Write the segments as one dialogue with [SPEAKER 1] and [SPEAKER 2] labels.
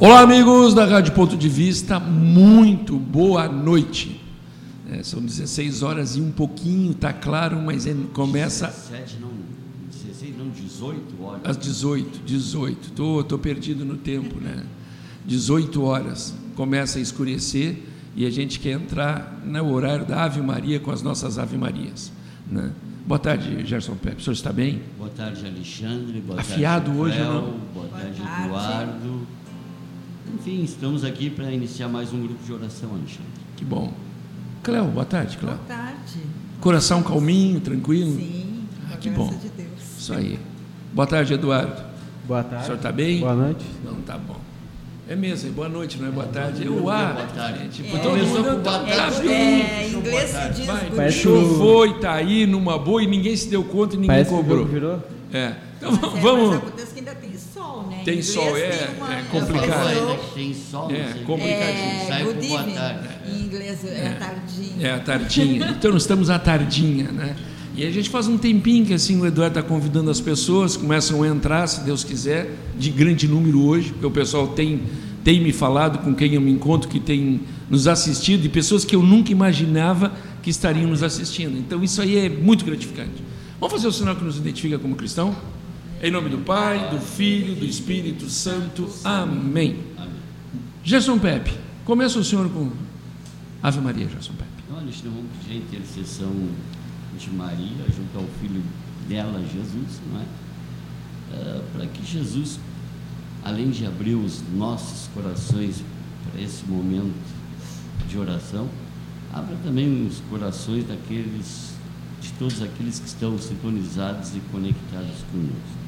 [SPEAKER 1] Olá, amigos da Rádio Ponto de Vista, muito boa noite. É, são 16 horas e um pouquinho, tá claro, mas é, começa.
[SPEAKER 2] 17, não, 16, não, 18 horas.
[SPEAKER 1] Às 18, 18. Tô, tô perdido no tempo, né? 18 horas começa a escurecer e a gente quer entrar no horário da Ave Maria com as nossas Ave Marias, né? Boa tarde, Gerson Pepe. O senhor está bem?
[SPEAKER 2] Boa tarde, Alexandre. Boa
[SPEAKER 1] Afiado
[SPEAKER 2] tarde,
[SPEAKER 1] hoje,
[SPEAKER 2] Rafael.
[SPEAKER 1] não?
[SPEAKER 2] Boa,
[SPEAKER 3] Boa
[SPEAKER 2] tarde,
[SPEAKER 3] tarde.
[SPEAKER 2] Eduardo. Enfim, estamos aqui para iniciar mais um grupo de oração, Alexandre.
[SPEAKER 1] Que bom. Cléo, boa tarde, Cléo.
[SPEAKER 3] Boa tarde.
[SPEAKER 1] Coração calminho, tranquilo?
[SPEAKER 3] Sim,
[SPEAKER 1] Ah, que
[SPEAKER 3] a graça
[SPEAKER 1] bom.
[SPEAKER 3] de Deus.
[SPEAKER 1] Isso aí. Boa tarde, Eduardo.
[SPEAKER 4] Boa
[SPEAKER 1] O
[SPEAKER 4] tarde.
[SPEAKER 1] senhor está bem?
[SPEAKER 4] Boa noite.
[SPEAKER 1] Não, tá bom. É mesmo, é boa noite, não é boa tarde?
[SPEAKER 2] mundo
[SPEAKER 1] Eu, ah,
[SPEAKER 2] boa tarde.
[SPEAKER 1] gente,
[SPEAKER 2] É,
[SPEAKER 1] todo
[SPEAKER 2] começou
[SPEAKER 1] mundo
[SPEAKER 2] com
[SPEAKER 1] tá-
[SPEAKER 2] boa
[SPEAKER 1] tá
[SPEAKER 2] tarde.
[SPEAKER 3] É,
[SPEAKER 2] Boa
[SPEAKER 3] inglês se
[SPEAKER 2] tarde.
[SPEAKER 3] diz
[SPEAKER 1] Vai,
[SPEAKER 3] good
[SPEAKER 1] o
[SPEAKER 4] Parece
[SPEAKER 1] show
[SPEAKER 4] o-
[SPEAKER 1] foi, tá aí numa boa e ninguém se deu conta e ninguém
[SPEAKER 4] Parece que o
[SPEAKER 1] cobrou.
[SPEAKER 4] jogo virou.
[SPEAKER 1] É. Então
[SPEAKER 3] Mas é, tem sol,
[SPEAKER 1] sol, é, é complicado.
[SPEAKER 2] Tem sol,
[SPEAKER 1] É,
[SPEAKER 2] não sei o
[SPEAKER 1] complicadinho.
[SPEAKER 3] É,
[SPEAKER 2] Sai
[SPEAKER 3] good
[SPEAKER 2] com boa tarde.
[SPEAKER 3] Em inglês é, tardinho.
[SPEAKER 1] É a tardinha. Então nós estamos à tardinha, né? E a gente faz um tempinho que assim o Eduardo está convidando as pessoas, começam a entrar, se Deus quiser, de grande número hoje, porque o pessoal tem, tem me falado com quem eu me encontro, que tem nos assistido, e pessoas que eu nunca imaginava que estariam nos assistindo. Então isso aí é muito gratificante. Vamos fazer o sinal que nos identifica como cristão? Em nome do Pai, do Filho, do Espírito Santo. Amém. Gerson Pepe, começa o senhor com Ave Maria, Gerson Pepe.
[SPEAKER 2] Alexandre, vamos pedir a intercessão de Maria junto ao filho dela, Jesus, não é? Ah, para que Jesus, além de abrir os nossos corações para esse momento de oração, abra também os corações daqueles, de todos aqueles que estão sintonizados e conectados conosco.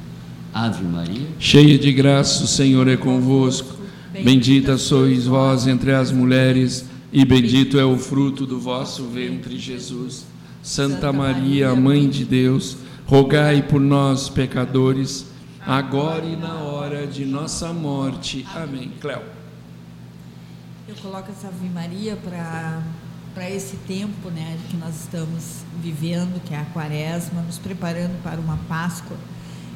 [SPEAKER 2] Ave Maria,
[SPEAKER 1] Cheia de graça, o Senhor é convosco. Bendita sois vós entre as mulheres, e bendito é o fruto do vosso ventre, Jesus. Santa Maria, Mãe de Deus, rogai por nós, pecadores, agora e na hora de nossa morte. Amém. Cléo.
[SPEAKER 3] Eu coloco essa Ave Maria para para esse tempo, né, que nós estamos vivendo, que é a Quaresma, nos preparando para uma Páscoa,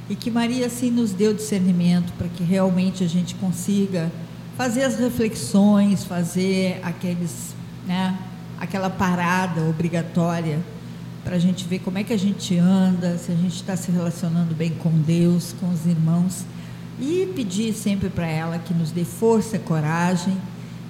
[SPEAKER 3] e que Maria assim nos deu discernimento para que realmente a gente consiga fazer as reflexões, fazer aqueles, né, aquela parada obrigatória para a gente ver como é que a gente anda, se a gente está se relacionando bem com Deus, com os irmãos, e pedir sempre para ela que nos dê força, coragem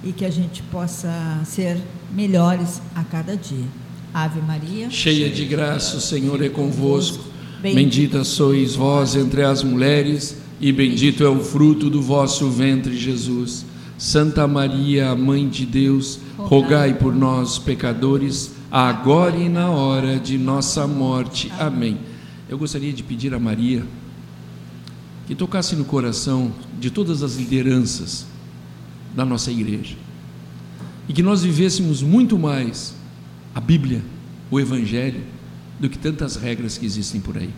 [SPEAKER 3] e que a gente possa ser melhores a cada dia. Ave Maria.
[SPEAKER 1] Cheia de graça, o Senhor é convosco. Bendita sois vós entre as mulheres, e bendito é o fruto do vosso ventre, Jesus. Santa Maria, Mãe de Deus, rogai por nós, pecadores, agora e na hora de nossa morte. Amém. Eu gostaria de pedir a Maria que tocasse no coração de todas as lideranças da nossa igreja e que nós vivêssemos muito mais a Bíblia, o Evangelho, do que tantas regras que existem por aí.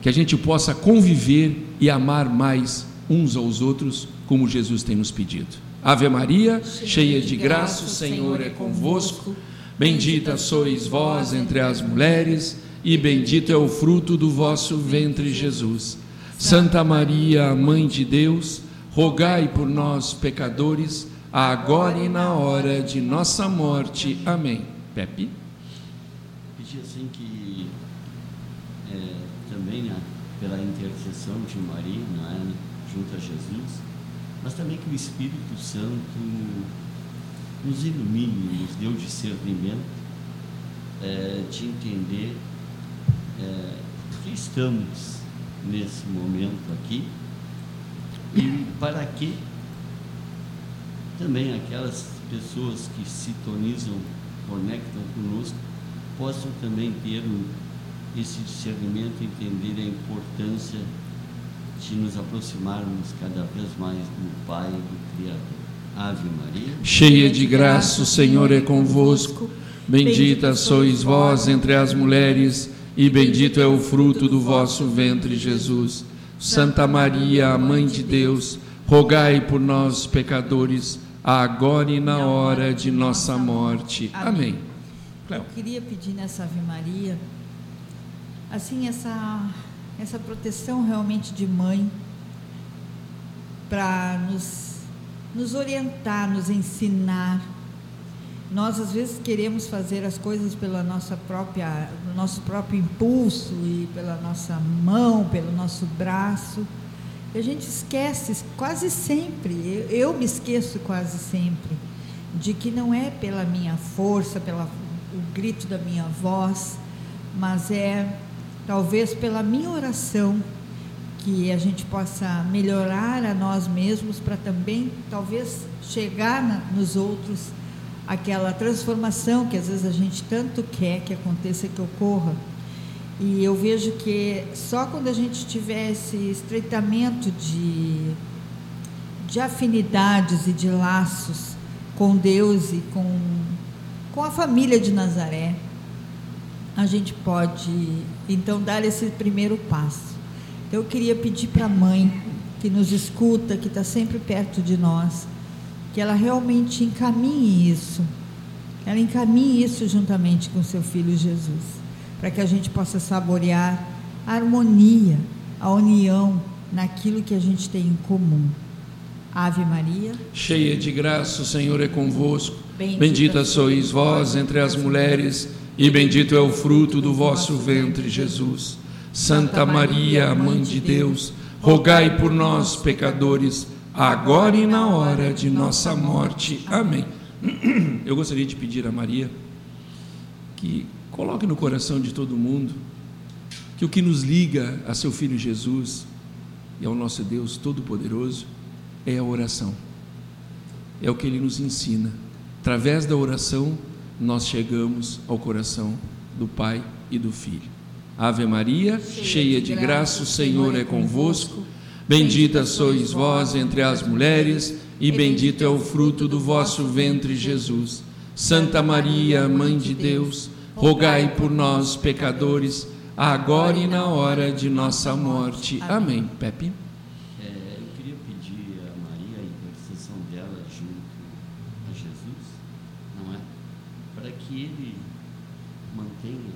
[SPEAKER 1] Que a gente possa conviver e amar mais uns aos outros, como Jesus tem nos pedido. Ave Maria, cheia de graça, o Senhor é convosco. Bendita sois vós entre as mulheres, e bendito é o fruto do vosso ventre, Jesus. Santa Maria, Mãe de Deus, rogai por nós, pecadores, agora e na hora de nossa morte. Amém. Pepe?
[SPEAKER 2] Assim que é, também né, pela intercessão de Maria, é, junto a Jesus, mas também que o Espírito Santo nos ilumine, nos dê o discernimento é, de entender é, que estamos nesse momento aqui e para que também aquelas pessoas que sintonizam, conectam conosco, possam também ter o- esse discernimento, entender a importância de nos aproximarmos cada vez mais do Pai, do Criador. Ave Maria.
[SPEAKER 1] Cheia de graça, o Senhor é convosco. Bendita sois vós entre as mulheres, e bendito é o fruto do vosso ventre, Jesus. Santa Maria, Mãe de Deus, rogai por nós, pecadores, agora e na hora de nossa morte. Amém. Cléo.
[SPEAKER 3] Eu queria pedir nessa Ave Maria, assim, essa, essa proteção realmente de mãe, para nos nos orientar, nos ensinar. Nós às vezes queremos fazer as coisas pela nossa própria, nosso próprio impulso e pela nossa mão, pelo nosso braço. E a gente esquece quase sempre, eu, eu me esqueço quase sempre, de que não é pela minha força, pelo grito da minha voz, mas é talvez pela minha oração que a gente possa melhorar a nós mesmos para também talvez chegar na, nos outros aquela transformação que às vezes a gente tanto quer que aconteça que ocorra. E eu vejo que só quando a gente tiver esse estreitamento de, de afinidades e de laços com Deus e com, com a família de Nazaré, a gente pode então dar esse primeiro passo. Eu queria pedir para a mãe que nos escuta, que está sempre perto de nós, que ela realmente encaminhe isso. Ela encaminhe isso juntamente com seu filho Jesus, para que a gente possa saborear a harmonia, a união naquilo que a gente tem em comum. Ave Maria,
[SPEAKER 1] cheia de graça, o Senhor é convosco. Bendita, Bendita sois vós entre as mulheres, e bendito é o fruto do vosso ventre, Jesus. Santa Maria, Mãe de Deus, rogai por nós, pecadores, agora e na hora de nossa morte. Amém. Eu gostaria de pedir a Maria que coloque no coração de todo mundo que o que nos liga a seu filho Jesus e ao nosso Deus Todo-Poderoso é a oração. É o que ele nos ensina. Através da oração, nós chegamos ao coração do Pai e do Filho. Ave Maria, cheia de graça, o Senhor é convosco. Bendita sois vós entre as mulheres, e bendito é o fruto do vosso ventre, Jesus. Santa Maria, Mãe de Deus, rogai por nós, pecadores, agora e na hora de nossa morte. Amém. Pepe.
[SPEAKER 2] É, eu queria pedir a Maria a intercessão dela junto a Jesus, não é? Para que ele mantenha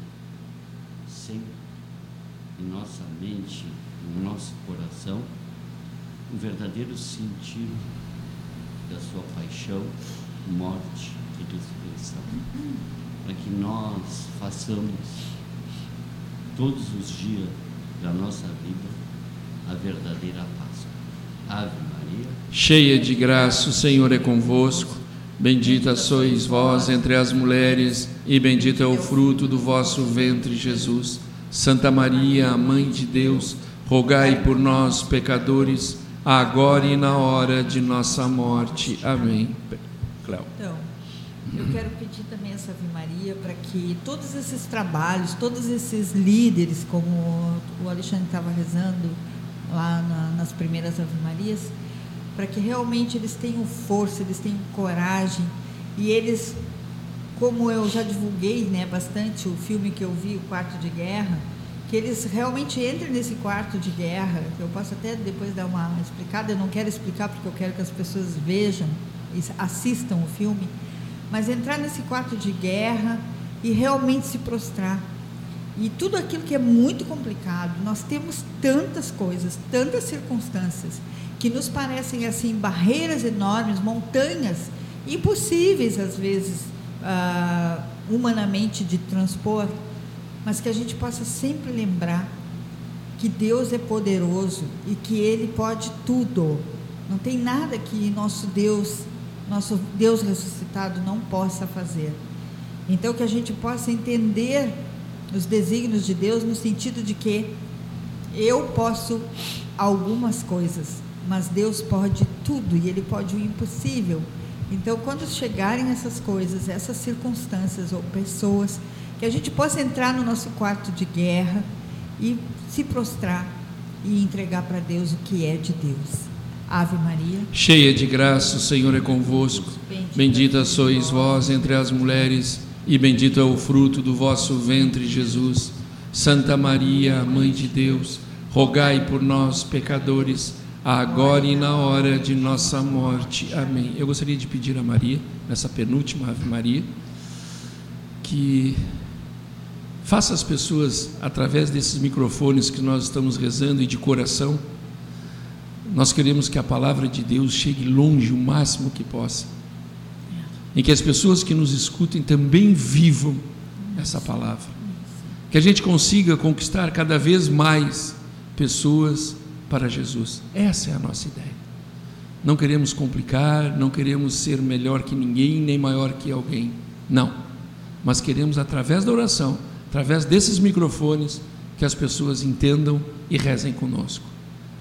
[SPEAKER 2] sempre em nossa mente, no nosso coração, o verdadeiro sentido da sua paixão, morte e ressurreição. Para que nós façamos todos os dias da nossa vida a verdadeira Páscoa. Ave Maria.
[SPEAKER 1] Cheia de graça, o Senhor é convosco. Bendita sois vós entre as mulheres, e bendito é o fruto do vosso ventre, Jesus. Santa Maria, Mãe de Deus, rogai por nós, pecadores, agora e na hora de nossa morte. Amém.
[SPEAKER 3] Cléo. Então, eu quero pedir também essa Ave Maria para que todos esses trabalhos, todos esses líderes, como o Alexandre estava rezando lá na, nas primeiras Ave Marias, para que realmente eles tenham força, eles tenham coragem e eles, como eu já divulguei né, bastante o filme que eu vi, O Quarto de Guerra, que eles realmente entrem nesse quarto de guerra. Eu posso até depois dar uma explicada, eu não quero explicar porque eu quero que as pessoas vejam e assistam o filme, mas entrar nesse quarto de guerra e realmente se prostrar. E tudo aquilo que é muito complicado, nós temos tantas coisas, tantas circunstâncias que nos parecem assim barreiras enormes, montanhas impossíveis às vezes uh, humanamente de transpor, mas que a gente possa sempre lembrar que Deus é poderoso e que Ele pode tudo. Não tem nada que nosso Deus, nosso Deus ressuscitado não possa fazer. Então que a gente possa entender os desígnios de Deus no sentido de que eu posso algumas coisas, mas Deus pode tudo e Ele pode o impossível. Então, quando chegarem essas coisas, essas circunstâncias ou pessoas, que a gente possa entrar no nosso quarto de guerra e se prostrar e entregar para Deus o que é de Deus. Ave Maria.
[SPEAKER 1] Cheia de graça, o Senhor é convosco. Bendita, bendita sois vós entre as mulheres, e bendito é o fruto do vosso ventre, Jesus. Santa Maria, Mãe de Deus, rogai por nós, pecadores agora e na hora de nossa morte. Amém. Eu gostaria de pedir a Maria, nessa penúltima Ave Maria, que faça as pessoas, através desses microfones que nós estamos rezando e de coração, nós queremos que a palavra de Deus chegue longe o máximo que possa. E que as pessoas que nos escutem também vivam essa palavra. Que a gente consiga conquistar cada vez mais pessoas para Jesus. Essa é a nossa ideia. Não queremos complicar, não queremos ser melhor que ninguém, nem maior que alguém. Não. Mas queremos, através da oração, através desses microfones, que as pessoas entendam e rezem conosco.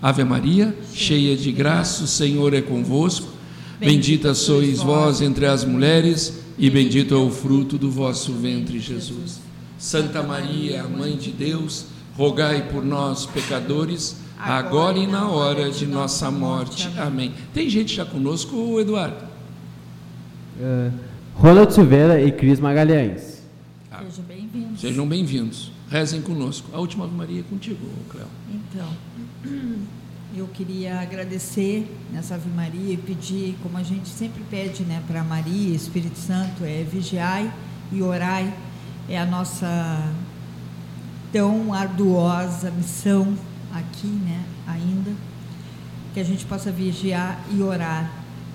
[SPEAKER 1] Ave Maria, cheia de graça, o Senhor é convosco. Bendita sois vós entre as mulheres, e bendito é o fruto do vosso ventre, Jesus. Santa Maria, Mãe de Deus, rogai por nós, pecadores, agora e na hora de nossa morte. Amém. Tem gente já conosco, Eduardo?
[SPEAKER 4] Uh, Ronald Silveira e Cris Magalhães.
[SPEAKER 3] Sejam bem-vindos.
[SPEAKER 1] Sejam bem-vindos. Rezem conosco. A última Ave Maria é contigo, Cléo.
[SPEAKER 3] Então, eu queria agradecer nessa Ave Maria e pedir, como a gente sempre pede né, para Maria, Espírito Santo, é vigiai e orai. É a nossa tão arduosa missão aqui, né, ainda, que a gente possa vigiar e orar.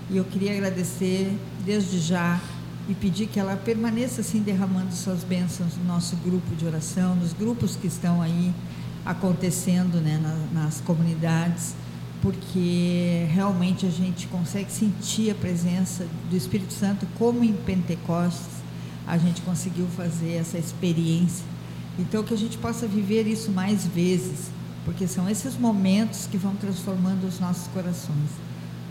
[SPEAKER 3] E eu queria agradecer desde já e pedir que ela permaneça assim derramando suas bênçãos no nosso grupo de oração, nos grupos que estão aí acontecendo né, na, nas comunidades, porque realmente a gente consegue sentir a presença do Espírito Santo como em Pentecostes a gente conseguiu fazer essa experiência. Então que a gente possa viver isso mais vezes, porque são esses momentos que vão transformando os nossos corações.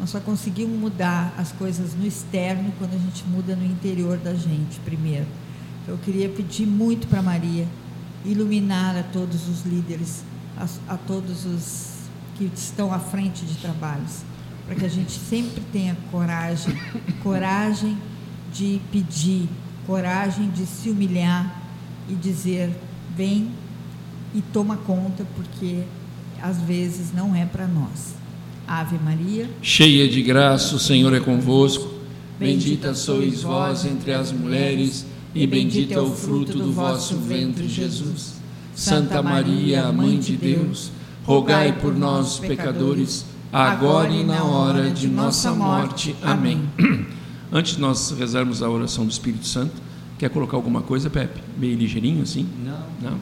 [SPEAKER 3] Nós só conseguimos mudar as coisas no externo quando a gente muda no interior da gente primeiro. Então, eu queria pedir muito para Maria iluminar a todos os líderes, a, a todos os que estão à frente de trabalhos, para que a gente sempre tenha coragem, coragem de pedir, coragem de se humilhar e dizer: vem e toma conta, porque às vezes não é para nós. Ave Maria,
[SPEAKER 1] cheia de graça, o Senhor é convosco. Bendita sois vós entre as mulheres, e bendito é o fruto do vosso ventre, Jesus. Santa Maria, Mãe de Deus, rogai por nós, pecadores, agora e na hora de nossa morte. Amém. Antes de nós rezarmos a oração do Espírito Santo, quer colocar alguma coisa, Pepe? Meio ligeirinho assim?
[SPEAKER 2] Não.
[SPEAKER 1] Não?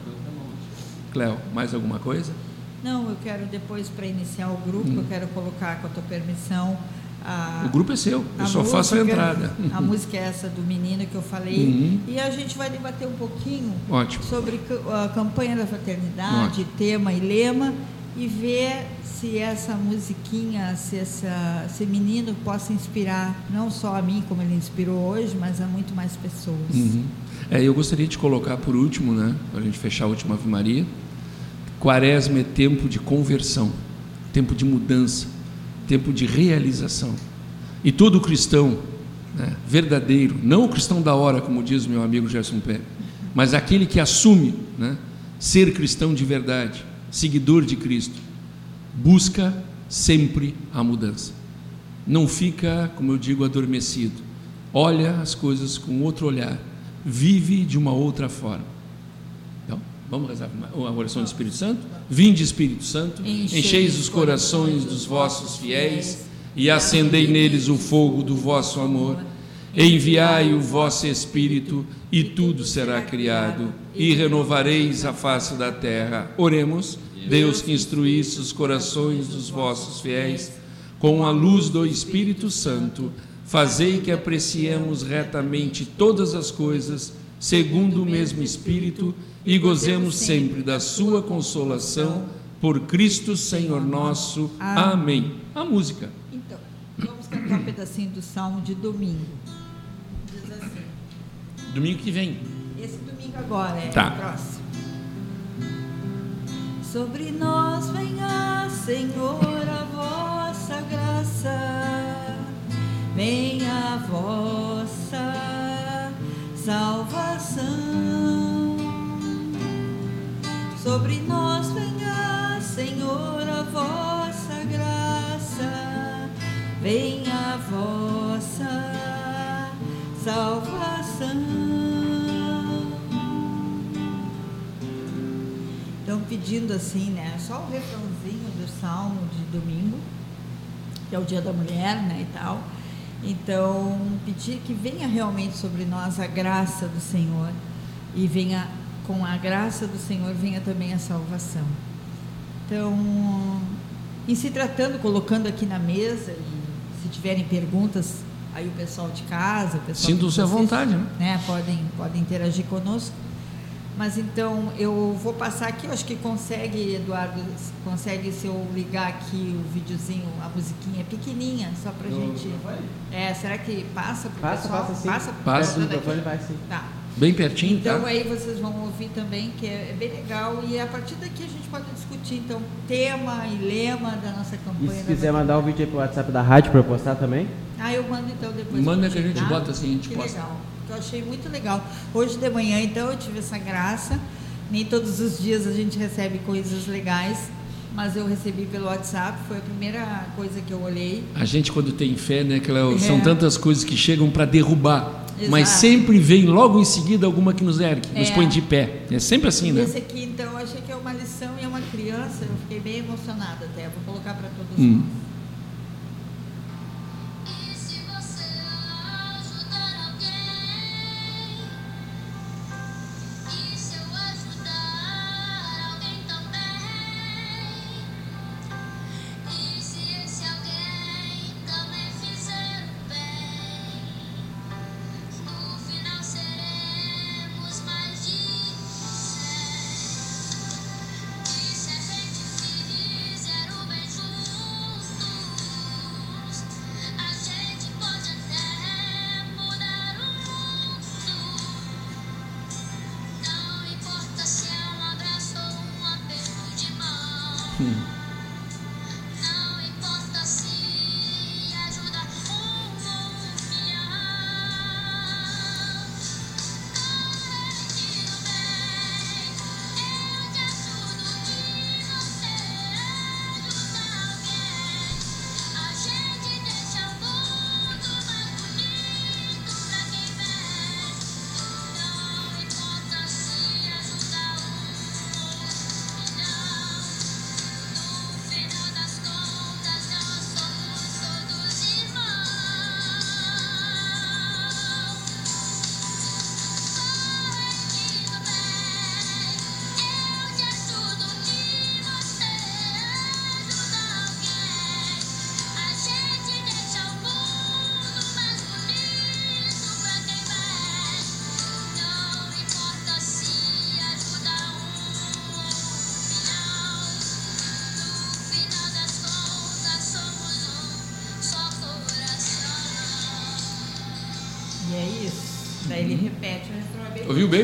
[SPEAKER 1] Cléo, mais alguma coisa?
[SPEAKER 3] Não, eu quero depois, para iniciar o grupo, hum. eu quero colocar, com a tua permissão, a,
[SPEAKER 1] o grupo é seu, eu só música, faço a entrada.
[SPEAKER 3] A música é essa do menino que eu falei. Uhum. E a gente vai debater um pouquinho
[SPEAKER 1] Ótimo.
[SPEAKER 3] sobre a campanha da fraternidade, Ótimo. tema e lema, e ver se essa musiquinha, se essa, esse menino possa inspirar não só a mim, como ele inspirou hoje, mas a muito mais pessoas.
[SPEAKER 1] Uhum. É, eu gostaria de colocar por último, né, para a gente fechar a última Ave Maria, Quaresma é tempo de conversão, tempo de mudança, tempo de realização. E todo cristão né, verdadeiro, não o cristão da hora, como diz meu amigo Gerson Pé, mas aquele que assume né, ser cristão de verdade, seguidor de Cristo, busca sempre a mudança. Não fica, como eu digo, adormecido. Olha as coisas com outro olhar. Vive de uma outra forma. Vamos rezar a oração do Espírito Santo? Vinde, Espírito Santo, encheis os corações dos vossos fiéis e acendei neles o fogo do vosso amor. Enviai o vosso Espírito e tudo será criado e renovareis a face da terra. Oremos, Deus que instruísse os corações dos vossos fiéis com a luz do Espírito Santo, fazei que apreciemos retamente todas as coisas segundo o mesmo Espírito e gozemos sempre da sua consolação por Cristo Senhor nosso. Amém. A música.
[SPEAKER 3] Então, vamos cantar um pedacinho do Salmo de domingo. Diz assim.
[SPEAKER 1] Domingo que vem.
[SPEAKER 3] Esse domingo agora é
[SPEAKER 1] tá.
[SPEAKER 3] o próximo. Sobre nós venha, Senhor, a vossa graça. Venha a vossa salvação Sobre nós venha, Senhor, a vossa graça, venha a vossa salvação. Então, pedindo assim, né? Só o refrãozinho do salmo de domingo, que é o Dia da Mulher, né, e tal. Então, pedir que venha realmente sobre nós a graça do Senhor e venha com a graça do Senhor venha também a salvação. Então, em se tratando, colocando aqui na mesa e se tiverem perguntas, aí o pessoal de casa, o pessoal
[SPEAKER 1] Sintam-se à vontade, né?
[SPEAKER 3] né? Podem podem interagir conosco. Mas então eu vou passar aqui, eu acho que consegue, Eduardo, consegue se eu ligar aqui o videozinho, a musiquinha pequenininha, só pra gente. É, será que passa pro
[SPEAKER 4] Passa,
[SPEAKER 3] pessoal?
[SPEAKER 4] passa sim.
[SPEAKER 3] Passa,
[SPEAKER 1] Passa.
[SPEAKER 4] O microfone vai sim.
[SPEAKER 3] Tá.
[SPEAKER 1] Bem pertinho,
[SPEAKER 3] Então
[SPEAKER 1] tá?
[SPEAKER 3] aí vocês vão ouvir também, que é, é bem legal. E a partir daqui a gente pode discutir então tema e lema da nossa
[SPEAKER 4] E
[SPEAKER 3] campanha.
[SPEAKER 4] se
[SPEAKER 3] da
[SPEAKER 4] quiser mandar o vídeo aí pro WhatsApp da rádio para eu postar também?
[SPEAKER 3] Ah, eu mando então depois.
[SPEAKER 1] Manda que a gente
[SPEAKER 3] tá?
[SPEAKER 1] bota assim, a gente
[SPEAKER 3] que
[SPEAKER 1] posta.
[SPEAKER 3] legal. Eu achei muito legal. Hoje de manhã, então, eu tive essa graça. Nem todos os dias a gente recebe coisas legais, mas eu recebi pelo WhatsApp. Foi a primeira coisa que eu olhei.
[SPEAKER 1] A gente, quando tem fé, né, Cléo, são
[SPEAKER 3] É.
[SPEAKER 1] tantas coisas que chegam para derrubar, mas
[SPEAKER 3] Exato.
[SPEAKER 1] sempre vem logo em seguida alguma que nos ergue, nos
[SPEAKER 3] É.
[SPEAKER 1] põe de pé. É sempre assim,
[SPEAKER 3] E
[SPEAKER 1] né?
[SPEAKER 3] esse aqui, então, eu achei que é uma lição e é uma criança. Eu fiquei bem emocionada até. Vou colocar para todos
[SPEAKER 1] Hum.
[SPEAKER 3] nós.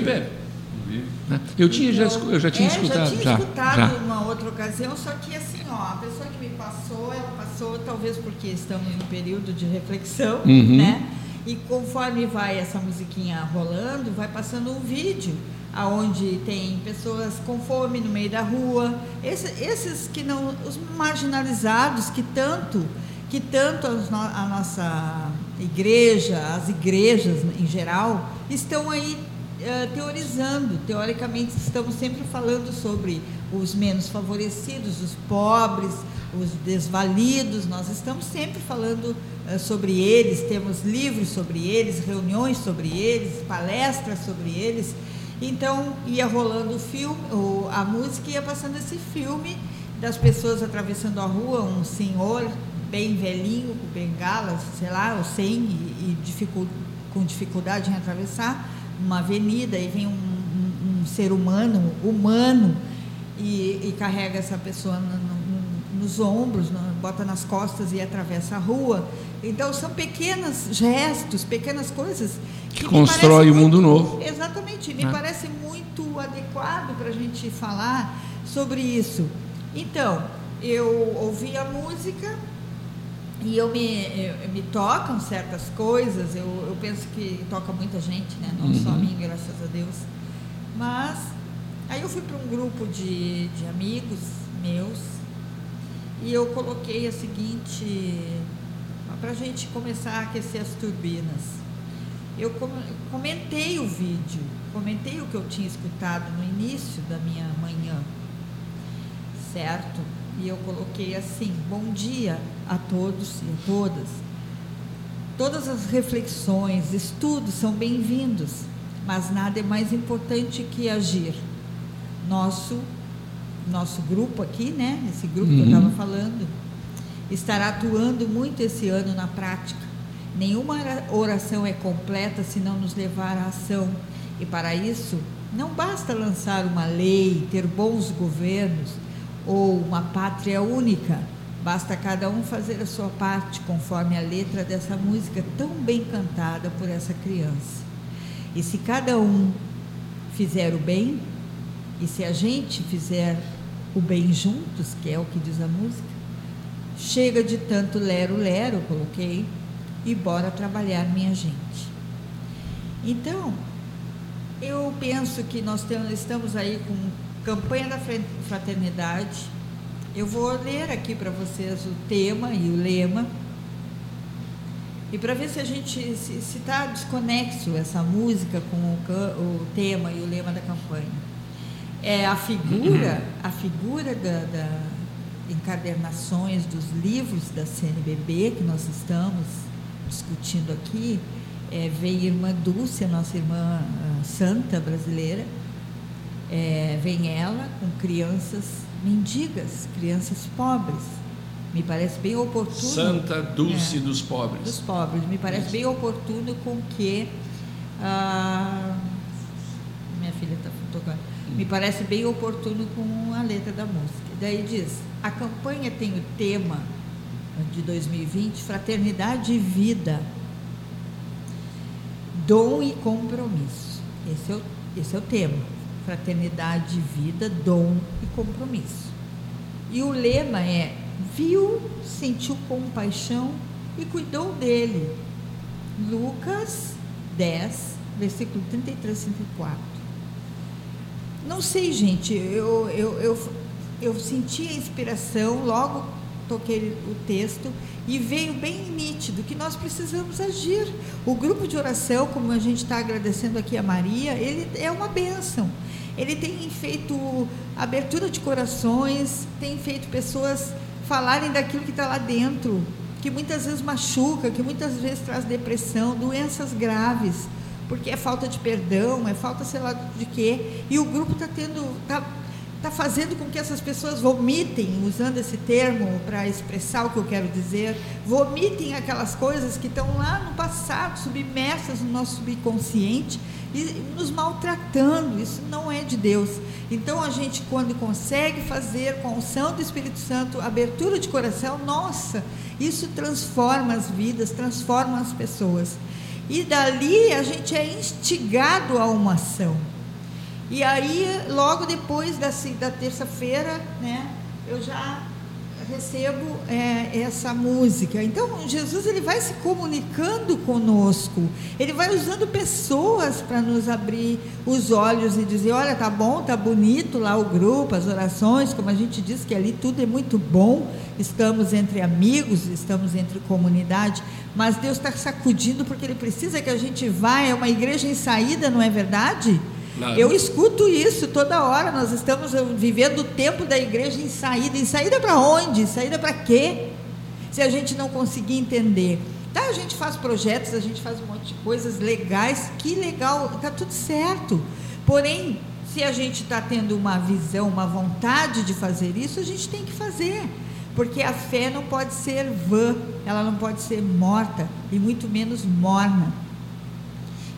[SPEAKER 5] Bem,
[SPEAKER 1] Pé? Né? Eu tinha já, eu já tinha
[SPEAKER 3] é,
[SPEAKER 1] escutado.
[SPEAKER 3] já tinha
[SPEAKER 1] já,
[SPEAKER 3] escutado
[SPEAKER 1] já.
[SPEAKER 3] numa outra ocasião, só que assim, ó, a pessoa que me passou, ela passou talvez porque estamos no período de reflexão,
[SPEAKER 1] Uhum.
[SPEAKER 3] né? E conforme vai essa musiquinha rolando, vai passando um vídeo aonde tem pessoas com fome no meio da rua, Esse- esses que não, os marginalizados que tanto, que tanto a nossa igreja, as igrejas em geral, estão aí eh, teorizando. Teoricamente, estamos sempre falando sobre os menos favorecidos, os pobres, os desvalidos. Nós estamos sempre falando eh, sobre eles, temos livros sobre eles, reuniões sobre eles, palestras sobre eles. Então, ia rolando o filme, a música ia passando esse filme das pessoas atravessando a rua, um senhor bem velhinho, com bengala, sei lá, ou sem, e, dificul- com dificuldade em atravessar uma avenida, e vem um, um- um ser humano, humano, e, e carrega essa pessoa no- no- nos ombros, no- bota nas costas e atravessa a rua. Então, são pequenos gestos, pequenas coisas
[SPEAKER 1] Que
[SPEAKER 3] me
[SPEAKER 1] constrói o mundo
[SPEAKER 3] muito-
[SPEAKER 1] novo.
[SPEAKER 3] Exatamente, me
[SPEAKER 1] Ah.
[SPEAKER 3] parece muito adequado para a gente falar sobre isso. Então, eu ouvi a música e eu me, eu- me tocam certas coisas, eu, eu penso que toca muita gente, né? não só a
[SPEAKER 1] Uhum.
[SPEAKER 3] mim, graças a Deus. Mas aí eu fui para um grupo de, de amigos meus e eu coloquei a seguinte, para a gente começar a aquecer as turbinas. Eu com- comentei o vídeo, comentei o que eu tinha escutado no início da minha manhã, certo? E eu coloquei assim: Bom dia a todos e a todas. Todas as reflexões, estudos são bem-vindos, mas nada é mais importante que agir. Nosso nosso grupo aqui, né? Esse grupo uhum. que eu estava uhum. falando, estará atuando muito esse ano na prática. Nenhuma oração é completa se não nos levar à ação. E para isso, não basta lançar uma lei, ter bons governos ou uma pátria única. Basta cada um fazer a sua parte, conforme a letra dessa música tão bem cantada por essa criança. E se cada um fizer o bem, e se a gente fizer o bem juntos, que é o que diz a música, chega de tanto lero-lero, coloquei, e bora trabalhar, minha gente. Então, eu penso que nós temos, estamos aí com campanha da fraternidade. Eu vou ler aqui para vocês o tema e o lema. E para ver se a gente se está desconexo essa música com o, o, tema e o lema da campanha. É a figura, a figura da, da encadernações dos livros da CNBB que nós estamos discutindo aqui, é, a irmã Dulce, a nossa irmã a santa brasileira, é, vem ela com crianças mendigas, crianças pobres. Me parece bem oportuno.
[SPEAKER 1] Santa Dulce é, dos pobres.
[SPEAKER 3] Dos pobres. Me parece bem oportuno com que. Ah, minha filha está tocando. Me parece bem oportuno com a letra da música. Daí diz: a campanha tem o tema de 2020, fraternidade e vida, dom e compromisso. Esse é o, esse é o tema. Fraternidade vida, dom e compromisso. E o lema é: viu, sentiu compaixão e cuidou dele. Lucas 10, versículo 33 e 34. Não sei, gente, eu, eu, eu, eu senti a inspiração logo toquei o texto e veio bem nítido que nós precisamos agir. O grupo de oração, como a gente está agradecendo aqui a Maria, ele é uma bênção. Ele tem feito abertura de corações, tem feito pessoas falarem daquilo que está lá dentro, que muitas vezes machuca, que muitas vezes traz depressão, doenças graves, porque é falta de perdão, é falta sei lá de quê. E o grupo está tendo, está está fazendo com que essas pessoas vomitem, usando esse termo para expressar o que eu quero dizer, vomitem aquelas coisas que estão lá no passado, submersas no nosso subconsciente e nos maltratando. Isso não é de Deus. Então a gente, quando consegue fazer com a unção do Espírito Santo, abertura de coração, nossa, isso transforma as vidas, transforma as pessoas. E dali a gente é instigado a uma ação. E aí, logo depois da, da terça-feira, né, eu já recebo é, essa música. Então, Jesus ele vai se comunicando conosco. Ele vai usando pessoas para nos abrir os olhos e dizer: olha, tá bom, tá bonito lá o grupo, as orações, como a gente diz que ali tudo é muito bom. Estamos entre amigos, estamos entre comunidade, mas Deus está sacudindo porque Ele precisa que a gente vá. É uma igreja em saída, não é verdade? Eu escuto isso toda hora. Nós estamos vivendo o tempo da igreja em saída. Em saída para onde? Saída para quê? Se a gente não conseguir entender. Tá, a gente faz projetos, a gente faz um monte de coisas legais. Que legal, tá tudo certo. Porém, se a gente está tendo uma visão, uma vontade de fazer isso, a gente tem que fazer. Porque a fé não pode ser vã, ela não pode ser morta e muito menos morna.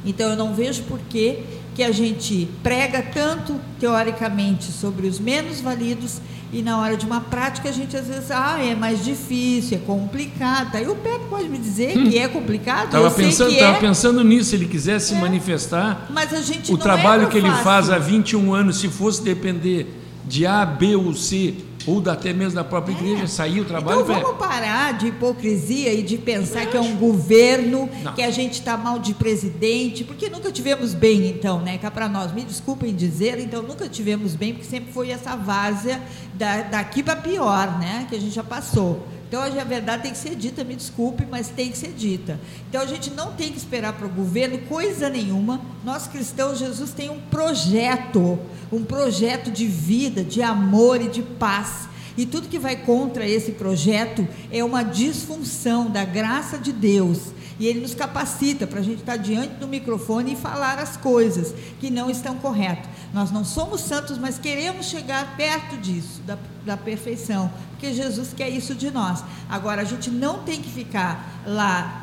[SPEAKER 3] Então eu não vejo por que que a gente prega tanto teoricamente sobre os menos validos e na hora de uma prática a gente às vezes, ah, é mais difícil, é complicado. Aí o Pepe pode me dizer hum. que é complicado.
[SPEAKER 1] Estava pensando, tava é. pensando nisso, se ele quisesse é. manifestar.
[SPEAKER 3] Mas a gente
[SPEAKER 1] o é trabalho é que ele faz há 21 anos, se fosse depender de A, B ou C ou até mesmo da própria é. igreja, sair o trabalho.
[SPEAKER 3] Então vamos parar de hipocrisia e de pensar que é um governo, Não. que a gente está mal de presidente, porque nunca tivemos bem, então, né? Cá para nós, me desculpem dizer, então nunca tivemos bem, porque sempre foi essa várzea da, daqui para pior, né? Que a gente já passou. Então, a verdade tem que ser dita, me desculpe, mas tem que ser dita. Então, a gente não tem que esperar para o governo coisa nenhuma. Nós cristãos, Jesus tem um projeto, um projeto de vida, de amor e de paz. E tudo que vai contra esse projeto é uma disfunção da graça de Deus. E ele nos capacita para a gente estar diante do microfone e falar as coisas que não estão corretas. Nós não somos santos, mas queremos chegar perto disso, da, da perfeição, porque Jesus quer isso de nós. Agora, a gente não tem que ficar lá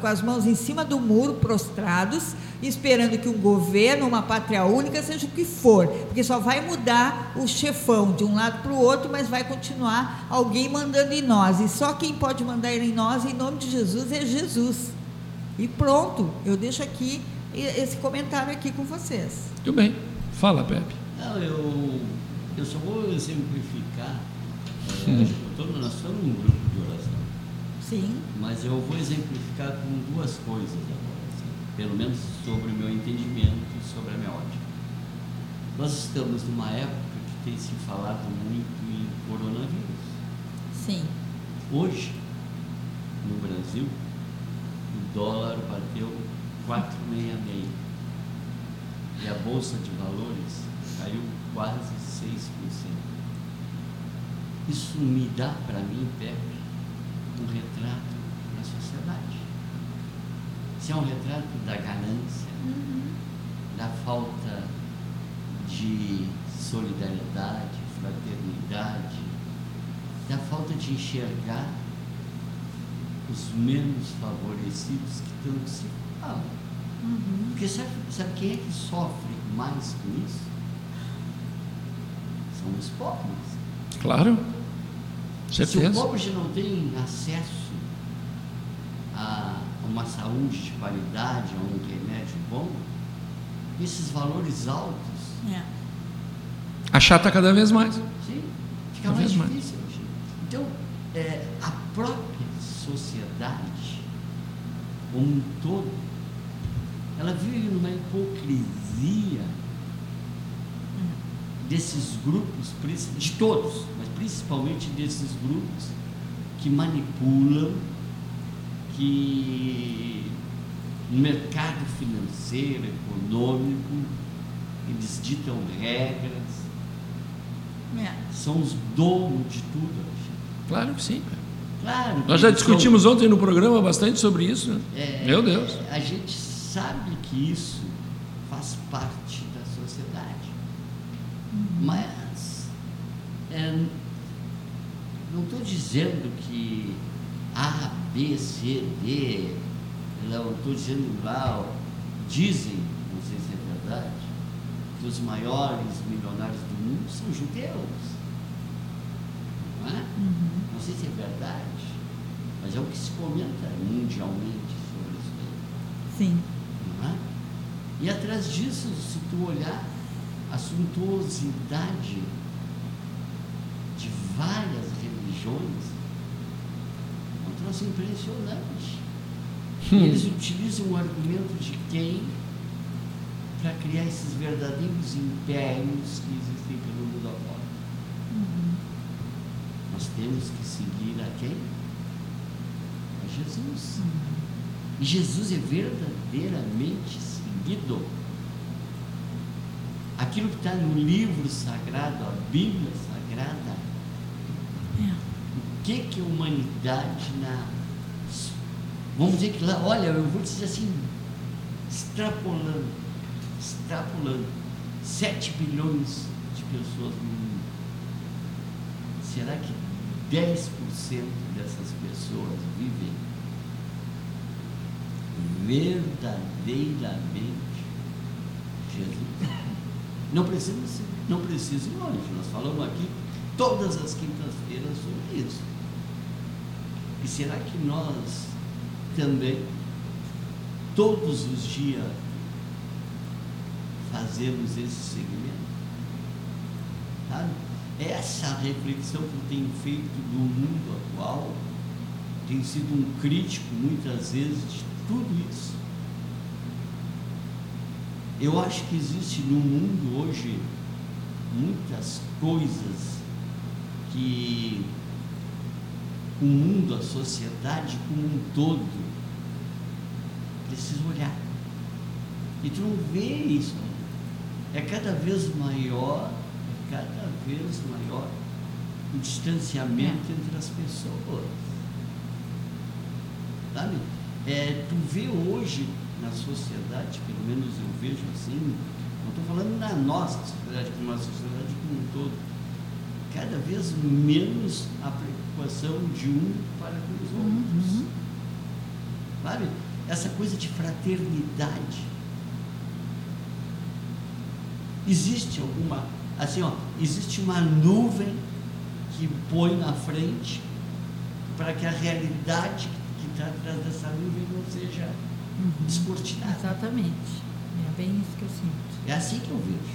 [SPEAKER 3] com, as mãos em cima do muro, prostrados, esperando que um governo, uma pátria única, seja o que for, porque só vai mudar o chefão de um lado para o outro, mas vai continuar alguém mandando em nós. E só quem pode mandar em nós, em nome de Jesus, é Jesus. E pronto, eu deixo aqui esse comentário aqui com vocês.
[SPEAKER 1] Muito bem. Fala, Pepe.
[SPEAKER 2] Não, eu, eu só vou exemplificar. É, tô, nós estamos num grupo de oração.
[SPEAKER 3] Sim.
[SPEAKER 2] Mas eu vou exemplificar com duas coisas agora, assim, pelo menos sobre o meu entendimento e sobre a minha ótica. Nós estamos numa época que tem se falado muito em coronavírus.
[SPEAKER 3] Sim.
[SPEAKER 2] Hoje, no Brasil, o dólar bateu 4,66 e a Bolsa de Valores caiu quase 6%. Isso me dá para mim, Pepe, um retrato da sociedade. Se é um retrato da ganância,
[SPEAKER 3] Uhum.
[SPEAKER 2] da falta de solidariedade, fraternidade, da falta de enxergar os menos favorecidos que tanto se falam.
[SPEAKER 3] Uhum.
[SPEAKER 2] Porque sabe, sabe quem é que sofre mais com isso? São os pobres.
[SPEAKER 1] Claro.
[SPEAKER 2] Se o
[SPEAKER 1] Certeza.
[SPEAKER 2] pobre já não tem acesso a uma saúde de qualidade, a um remédio bom, esses valores altos,
[SPEAKER 3] É.
[SPEAKER 1] Achata cada vez mais.
[SPEAKER 2] sim, fica
[SPEAKER 1] Cada
[SPEAKER 2] mais
[SPEAKER 1] mais.
[SPEAKER 2] difícil. hoje. Então, é, a própria sociedade, como um todo, ela vive numa hipocrisia desses grupos, de todos, mas principalmente desses grupos que manipulam, que no mercado financeiro, econômico, eles ditam regras,
[SPEAKER 3] É.
[SPEAKER 2] são os donos de tudo. Alexandre.
[SPEAKER 1] Claro que sim. cara.
[SPEAKER 2] Claro. que
[SPEAKER 1] Nós já
[SPEAKER 2] eles são-
[SPEAKER 1] discutimos ontem no programa bastante sobre isso. né?
[SPEAKER 2] É,
[SPEAKER 1] Meu Deus.
[SPEAKER 2] A gente sabe que isso faz parte da sociedade. Mas é, não estou dizendo que A, B, C, D, não estou dizendo ó, dizem, não sei se é verdade, que os maiores milionários do mundo são judeus. Não é?
[SPEAKER 3] Uhum.
[SPEAKER 2] Não sei se é verdade, mas é o que se comenta mundialmente sobre isso.
[SPEAKER 3] Sim.
[SPEAKER 2] Não é? E atrás disso, se tu olhar a suntuosidade de várias religiões, é um troço impressionante.
[SPEAKER 1] Hum.
[SPEAKER 2] eles utilizam o argumento de quem para criar esses verdadeiros impérios que existem pelo mundo afora. Nós temos que seguir a quem? A Jesus. E Jesus é verdadeiramente seguido. Aquilo que está no livro sagrado, a Bíblia sagrada,
[SPEAKER 3] É.
[SPEAKER 2] o que que a humanidade na vamos dizer que lá, olha, eu vou dizer assim, extrapolando, extrapolando, 7 bilhões de pessoas no mundo. Será que 10% dessas pessoas vivem verdadeiramente Jesus? Não precisa, não precisa ir longe, nós falamos aqui todas as quintas-feiras sobre isso. E será que nós também, todos os dias, fazemos esse segmento? Sabe? Essa reflexão que eu tenho feito do mundo atual, tenho sido um crítico muitas vezes de tudo isso. Eu acho que existe no mundo hoje muitas coisas que o mundo, a sociedade como um todo, precisa olhar. E tu não vê isso. É cada vez maior, é cada vez maior o distanciamento entre as pessoas. Sabe? É, tu vê hoje na sociedade, pelo menos eu vejo assim, não estou falando na nossa sociedade, como uma sociedade como um todo, cada vez menos a preocupação de um para com os outros.
[SPEAKER 3] Uhum.
[SPEAKER 2] Sabe? Essa coisa de fraternidade. Existe alguma, assim, ó, existe uma nuvem que põe na frente para que a realidade que está atrás dessa nuvem não seja
[SPEAKER 3] Uhum.
[SPEAKER 2] descortinada.
[SPEAKER 3] Exatamente. É bem isso que eu sinto.
[SPEAKER 2] É assim que eu vejo.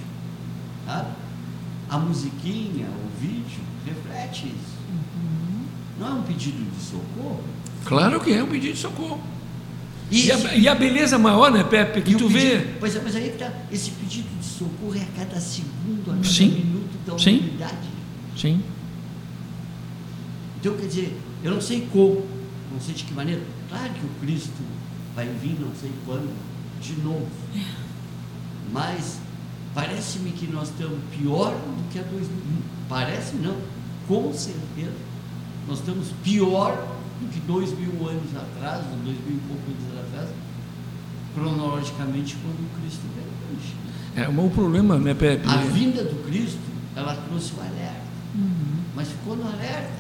[SPEAKER 2] Sabe? A musiquinha, o vídeo, reflete isso.
[SPEAKER 3] Uhum.
[SPEAKER 2] Não é um pedido de socorro.
[SPEAKER 1] Claro que é um pedido de socorro.
[SPEAKER 2] E,
[SPEAKER 1] E a, e a beleza maior, né, Pepe, que
[SPEAKER 2] e
[SPEAKER 1] tu
[SPEAKER 2] pedido-
[SPEAKER 1] vê.
[SPEAKER 2] Pois é, mas aí que tá, esse pedido de socorro é a cada segundo, a cada
[SPEAKER 1] Sim.
[SPEAKER 2] minuto da
[SPEAKER 1] Sim.
[SPEAKER 2] humanidade.
[SPEAKER 1] Sim.
[SPEAKER 2] Então, quer dizer, eu não sei como, não sei de que maneira. Claro que o Cristo vai vir, não sei quando, de novo. Mas parece-me que nós estamos pior do que há dois mil. Parece não, com certeza. Nós estamos pior do que dois mil anos atrás, ou dois mil e poucos anos atrás, cronologicamente, quando o Cristo veio hoje.
[SPEAKER 1] É, o problema, né, Pepe?
[SPEAKER 2] A vinda do Cristo, ela trouxe o alerta,
[SPEAKER 3] Uhum.
[SPEAKER 2] mas ficou no alerta.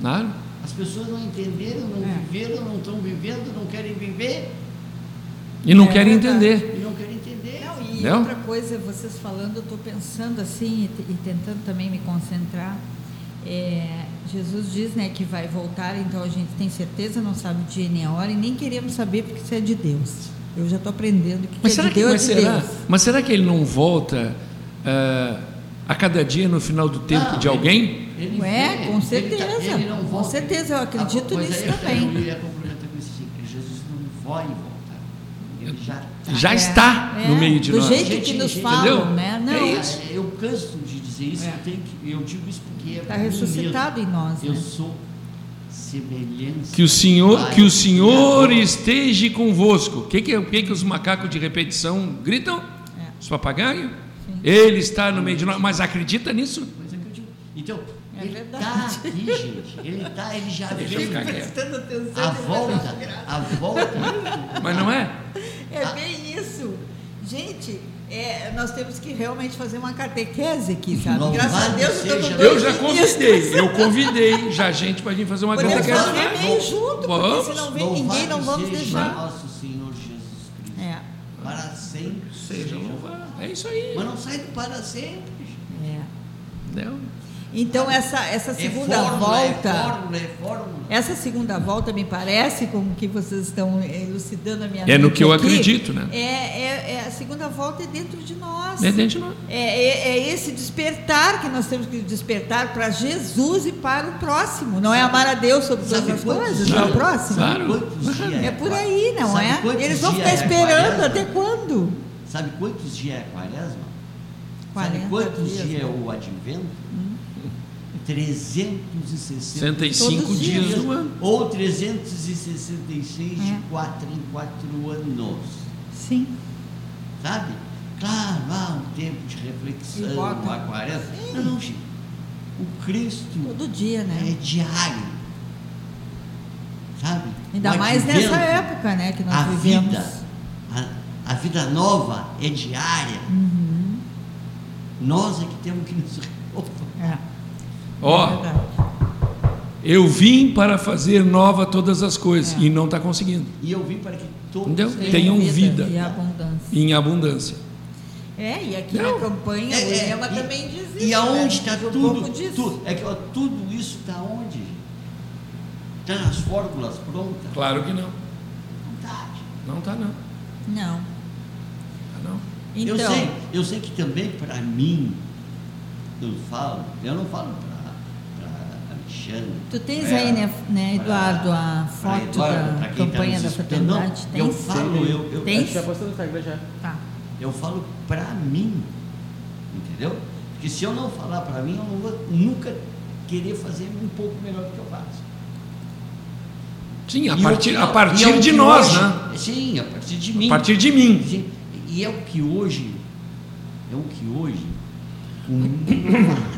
[SPEAKER 1] Claro.
[SPEAKER 2] As pessoas não entenderam, não
[SPEAKER 3] É.
[SPEAKER 2] viveram, não estão vivendo, não querem viver
[SPEAKER 1] E não
[SPEAKER 3] É
[SPEAKER 1] querem entender.
[SPEAKER 2] e não querem entender.
[SPEAKER 3] Não, e
[SPEAKER 1] Entendeu?
[SPEAKER 3] outra coisa, vocês falando, eu estou pensando assim e, e tentando também me concentrar. É, Jesus diz né, que vai voltar, então a gente tem certeza, não sabe o dia nem a hora, e nem queremos saber porque isso é de Deus. Eu já estou aprendendo que,
[SPEAKER 1] Mas
[SPEAKER 3] que é
[SPEAKER 1] será
[SPEAKER 3] de
[SPEAKER 1] que,
[SPEAKER 3] Deus
[SPEAKER 1] mas
[SPEAKER 3] é de
[SPEAKER 1] será,
[SPEAKER 3] Deus.
[SPEAKER 1] mas será que ele não volta ah, a cada dia no final do tempo
[SPEAKER 2] Não,
[SPEAKER 1] de alguém?
[SPEAKER 2] Ele
[SPEAKER 3] Ué,
[SPEAKER 2] vem,
[SPEAKER 3] com
[SPEAKER 2] ele
[SPEAKER 3] certeza,
[SPEAKER 2] ele não
[SPEAKER 3] com
[SPEAKER 2] volta.
[SPEAKER 3] certeza, eu acredito
[SPEAKER 2] Ah,
[SPEAKER 3] nisso
[SPEAKER 2] aí,
[SPEAKER 3] também.
[SPEAKER 2] Eu ia complementar com isso assim, que Jesus não vai voltar. Ele já está.
[SPEAKER 1] Já
[SPEAKER 3] É,
[SPEAKER 1] está
[SPEAKER 3] é,
[SPEAKER 1] no meio de
[SPEAKER 3] do
[SPEAKER 1] nós.
[SPEAKER 3] jeito
[SPEAKER 2] Gente,
[SPEAKER 3] que nos
[SPEAKER 2] gente,
[SPEAKER 3] falam,
[SPEAKER 1] entendeu?
[SPEAKER 3] né? Não,
[SPEAKER 1] É
[SPEAKER 3] está
[SPEAKER 1] isso.
[SPEAKER 2] Eu canso de dizer isso,
[SPEAKER 3] É.
[SPEAKER 2] eu, tenho que, eu digo isso porque é
[SPEAKER 3] Tá
[SPEAKER 2] mim
[SPEAKER 3] ressuscitado
[SPEAKER 2] mesmo.
[SPEAKER 3] em nós,
[SPEAKER 2] Eu
[SPEAKER 3] né?
[SPEAKER 2] sou semelhança.
[SPEAKER 1] Que o Senhor, que o Senhor esteja convosco. O que, que, é- que, que os macacos de repetição gritam?
[SPEAKER 3] É.
[SPEAKER 1] Os papagaios? Ele está no meio de nós. Mas acredita nisso?
[SPEAKER 2] Eu digo. Então,
[SPEAKER 3] É
[SPEAKER 2] ele está aqui, gente. Ele está, ele já
[SPEAKER 1] Deixa
[SPEAKER 2] veio.
[SPEAKER 3] prestando atenção.
[SPEAKER 2] A volta, a volta.
[SPEAKER 1] Mas não é?
[SPEAKER 3] É bem isso. Gente, é, nós temos que realmente fazer uma catequese aqui, sabe?
[SPEAKER 2] Louvado
[SPEAKER 3] Graças a Deus,
[SPEAKER 2] seja
[SPEAKER 3] eu
[SPEAKER 1] já convidei, eu convidei já gente para vir fazer uma
[SPEAKER 3] Podemos
[SPEAKER 1] catequese.
[SPEAKER 3] fazer meio junto, porque
[SPEAKER 1] Vamos.
[SPEAKER 3] se não vem ninguém, não vamos
[SPEAKER 2] seja
[SPEAKER 3] deixar.
[SPEAKER 2] nosso Senhor Jesus Cristo.
[SPEAKER 3] É,
[SPEAKER 2] Para sempre
[SPEAKER 1] Seja louvado. É isso aí.
[SPEAKER 2] Mas não sai do para sempre.
[SPEAKER 3] é.
[SPEAKER 1] Entendeu?
[SPEAKER 3] Então, essa, essa segunda
[SPEAKER 2] é fórmula,
[SPEAKER 3] volta.
[SPEAKER 2] É fórmula, é fórmula.
[SPEAKER 3] Essa segunda volta me parece, como que vocês estão elucidando a minha
[SPEAKER 1] É no que eu
[SPEAKER 3] aqui,
[SPEAKER 1] acredito, né?
[SPEAKER 3] É, é, é a segunda volta é dentro de nós.
[SPEAKER 1] É dentro de nós.
[SPEAKER 3] É, é- é esse despertar que nós temos que despertar para Jesus e para o próximo. Não é amar a Deus sobre todas as coisas, não é o próximo.
[SPEAKER 1] Claro.
[SPEAKER 3] É por aí, não
[SPEAKER 2] Sabe
[SPEAKER 3] é? Eles vão ficar
[SPEAKER 2] é
[SPEAKER 3] esperando
[SPEAKER 2] quaresma?
[SPEAKER 3] até quando?
[SPEAKER 2] Sabe quantos dias é a quaresma?
[SPEAKER 3] 40
[SPEAKER 2] Sabe quantos
[SPEAKER 3] dias,
[SPEAKER 2] é o advento? 365
[SPEAKER 1] 65
[SPEAKER 3] Todos os
[SPEAKER 1] dias ano.
[SPEAKER 2] ou 366 de
[SPEAKER 3] É.
[SPEAKER 2] 4 em 4 anos.
[SPEAKER 3] Sim.
[SPEAKER 2] Sabe? Claro, há um tempo de reflexão, há 40. Não, não, gente. O Cristo
[SPEAKER 3] Todo dia,
[SPEAKER 2] é
[SPEAKER 3] né?
[SPEAKER 2] diário. Sabe?
[SPEAKER 3] Ainda mais nessa época, né, que nós
[SPEAKER 2] a
[SPEAKER 3] vivemos.
[SPEAKER 2] vida, a, a vida nova é diária.
[SPEAKER 3] Uhum.
[SPEAKER 2] Nós é que temos que nos renovar.
[SPEAKER 3] É.
[SPEAKER 1] Ó,
[SPEAKER 3] verdade.
[SPEAKER 1] eu vim para fazer nova todas as coisas
[SPEAKER 3] É.
[SPEAKER 1] e não está conseguindo.
[SPEAKER 2] E eu vim para que todos
[SPEAKER 1] Entendeu?
[SPEAKER 2] tenham
[SPEAKER 1] vida.
[SPEAKER 3] E abundância.
[SPEAKER 1] Em abundância.
[SPEAKER 3] É, e aqui
[SPEAKER 1] Não.
[SPEAKER 3] na campanha
[SPEAKER 2] É,
[SPEAKER 3] o
[SPEAKER 2] é, e-
[SPEAKER 3] também diz isso.
[SPEAKER 2] E aonde
[SPEAKER 3] né?
[SPEAKER 2] está
[SPEAKER 3] Diz um
[SPEAKER 2] tudo, tudo? É que ó, tudo isso está onde? Está nas fórmulas prontas?
[SPEAKER 1] Claro que não.
[SPEAKER 2] Não está.
[SPEAKER 1] Não está não.
[SPEAKER 3] Não.
[SPEAKER 1] Tá não.
[SPEAKER 3] Então,
[SPEAKER 2] Eu sei, eu sei que também para mim, eu falo, eu não falo para
[SPEAKER 3] Tu tens
[SPEAKER 2] pra-
[SPEAKER 3] aí, né, né, Eduardo, a
[SPEAKER 2] pra
[SPEAKER 3] foto
[SPEAKER 2] Eduardo,
[SPEAKER 3] da
[SPEAKER 2] tá
[SPEAKER 3] campanha
[SPEAKER 2] nos
[SPEAKER 3] da
[SPEAKER 2] escutando. Não,
[SPEAKER 3] fraternidade?
[SPEAKER 2] Eu
[SPEAKER 3] Tens?
[SPEAKER 2] falo, eu, eu,
[SPEAKER 4] gente já postou no Instagram já.
[SPEAKER 3] Tá.
[SPEAKER 2] eu falo para mim, entendeu? Porque se eu não falar para mim, eu não vou nunca querer fazer um pouco melhor do que eu faço.
[SPEAKER 1] Sim, a
[SPEAKER 2] E
[SPEAKER 1] partir,
[SPEAKER 2] que-
[SPEAKER 1] a
[SPEAKER 2] é
[SPEAKER 1] partir
[SPEAKER 2] o
[SPEAKER 1] de nós,
[SPEAKER 2] hoje-
[SPEAKER 1] né?
[SPEAKER 2] Sim, a partir de mim.
[SPEAKER 1] A partir de mim.
[SPEAKER 2] Sim, E é o que hoje, é o que hoje o mundo.
[SPEAKER 3] É.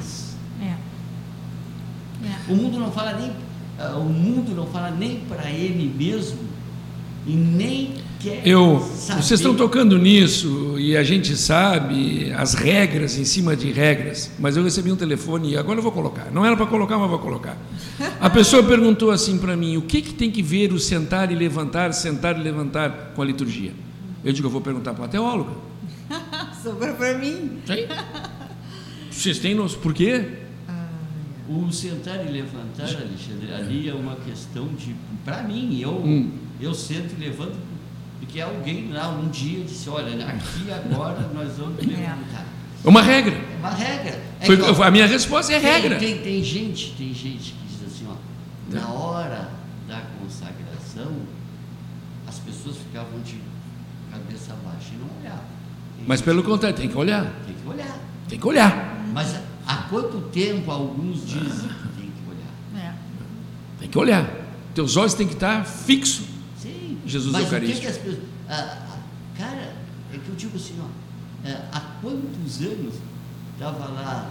[SPEAKER 2] O mundo não fala nem, ah, o mundo não fala nem para ele mesmo e nem quer
[SPEAKER 1] Eu,
[SPEAKER 2] saber.
[SPEAKER 1] vocês estão tocando nisso e a gente sabe as regras em cima de regras, mas eu recebi um telefone e agora eu vou colocar. Não era para colocar, mas vou colocar. A pessoa perguntou assim para mim: o que, que tem que ver o sentar e levantar, sentar e levantar com a liturgia? Eu digo: eu vou perguntar para a teóloga.
[SPEAKER 3] Sobrou para mim.
[SPEAKER 1] Tem? Vocês têm noção por quê?
[SPEAKER 2] O sentar e levantar, Alexandre, ali é uma questão de. Para mim, eu,
[SPEAKER 1] Hum.
[SPEAKER 2] eu sento e levanto, porque alguém lá um dia disse: olha, aqui agora nós vamos levantar.
[SPEAKER 1] É uma regra.
[SPEAKER 2] É uma regra. É
[SPEAKER 1] Foi-
[SPEAKER 2] que, ó,
[SPEAKER 1] a minha resposta é
[SPEAKER 2] tem,
[SPEAKER 1] regra.
[SPEAKER 2] Tem, tem gente, tem gente que diz assim, ó, na hora da consagração, as pessoas ficavam de cabeça baixa e não olhavam. Tem
[SPEAKER 1] Mas pelo contrário, tem que olhar.
[SPEAKER 2] Tem que olhar.
[SPEAKER 1] Tem que olhar.
[SPEAKER 2] Mas quanto tempo alguns dizem que tem que olhar?
[SPEAKER 3] É.
[SPEAKER 1] Tem que olhar. Teus olhos têm que estar fixos.
[SPEAKER 2] Sim.
[SPEAKER 1] Jesus
[SPEAKER 2] Mas
[SPEAKER 1] Eucarístico.
[SPEAKER 2] o que, que as pessoas. ah, cara, é que eu digo assim, ó. ah, há quantos anos estava lá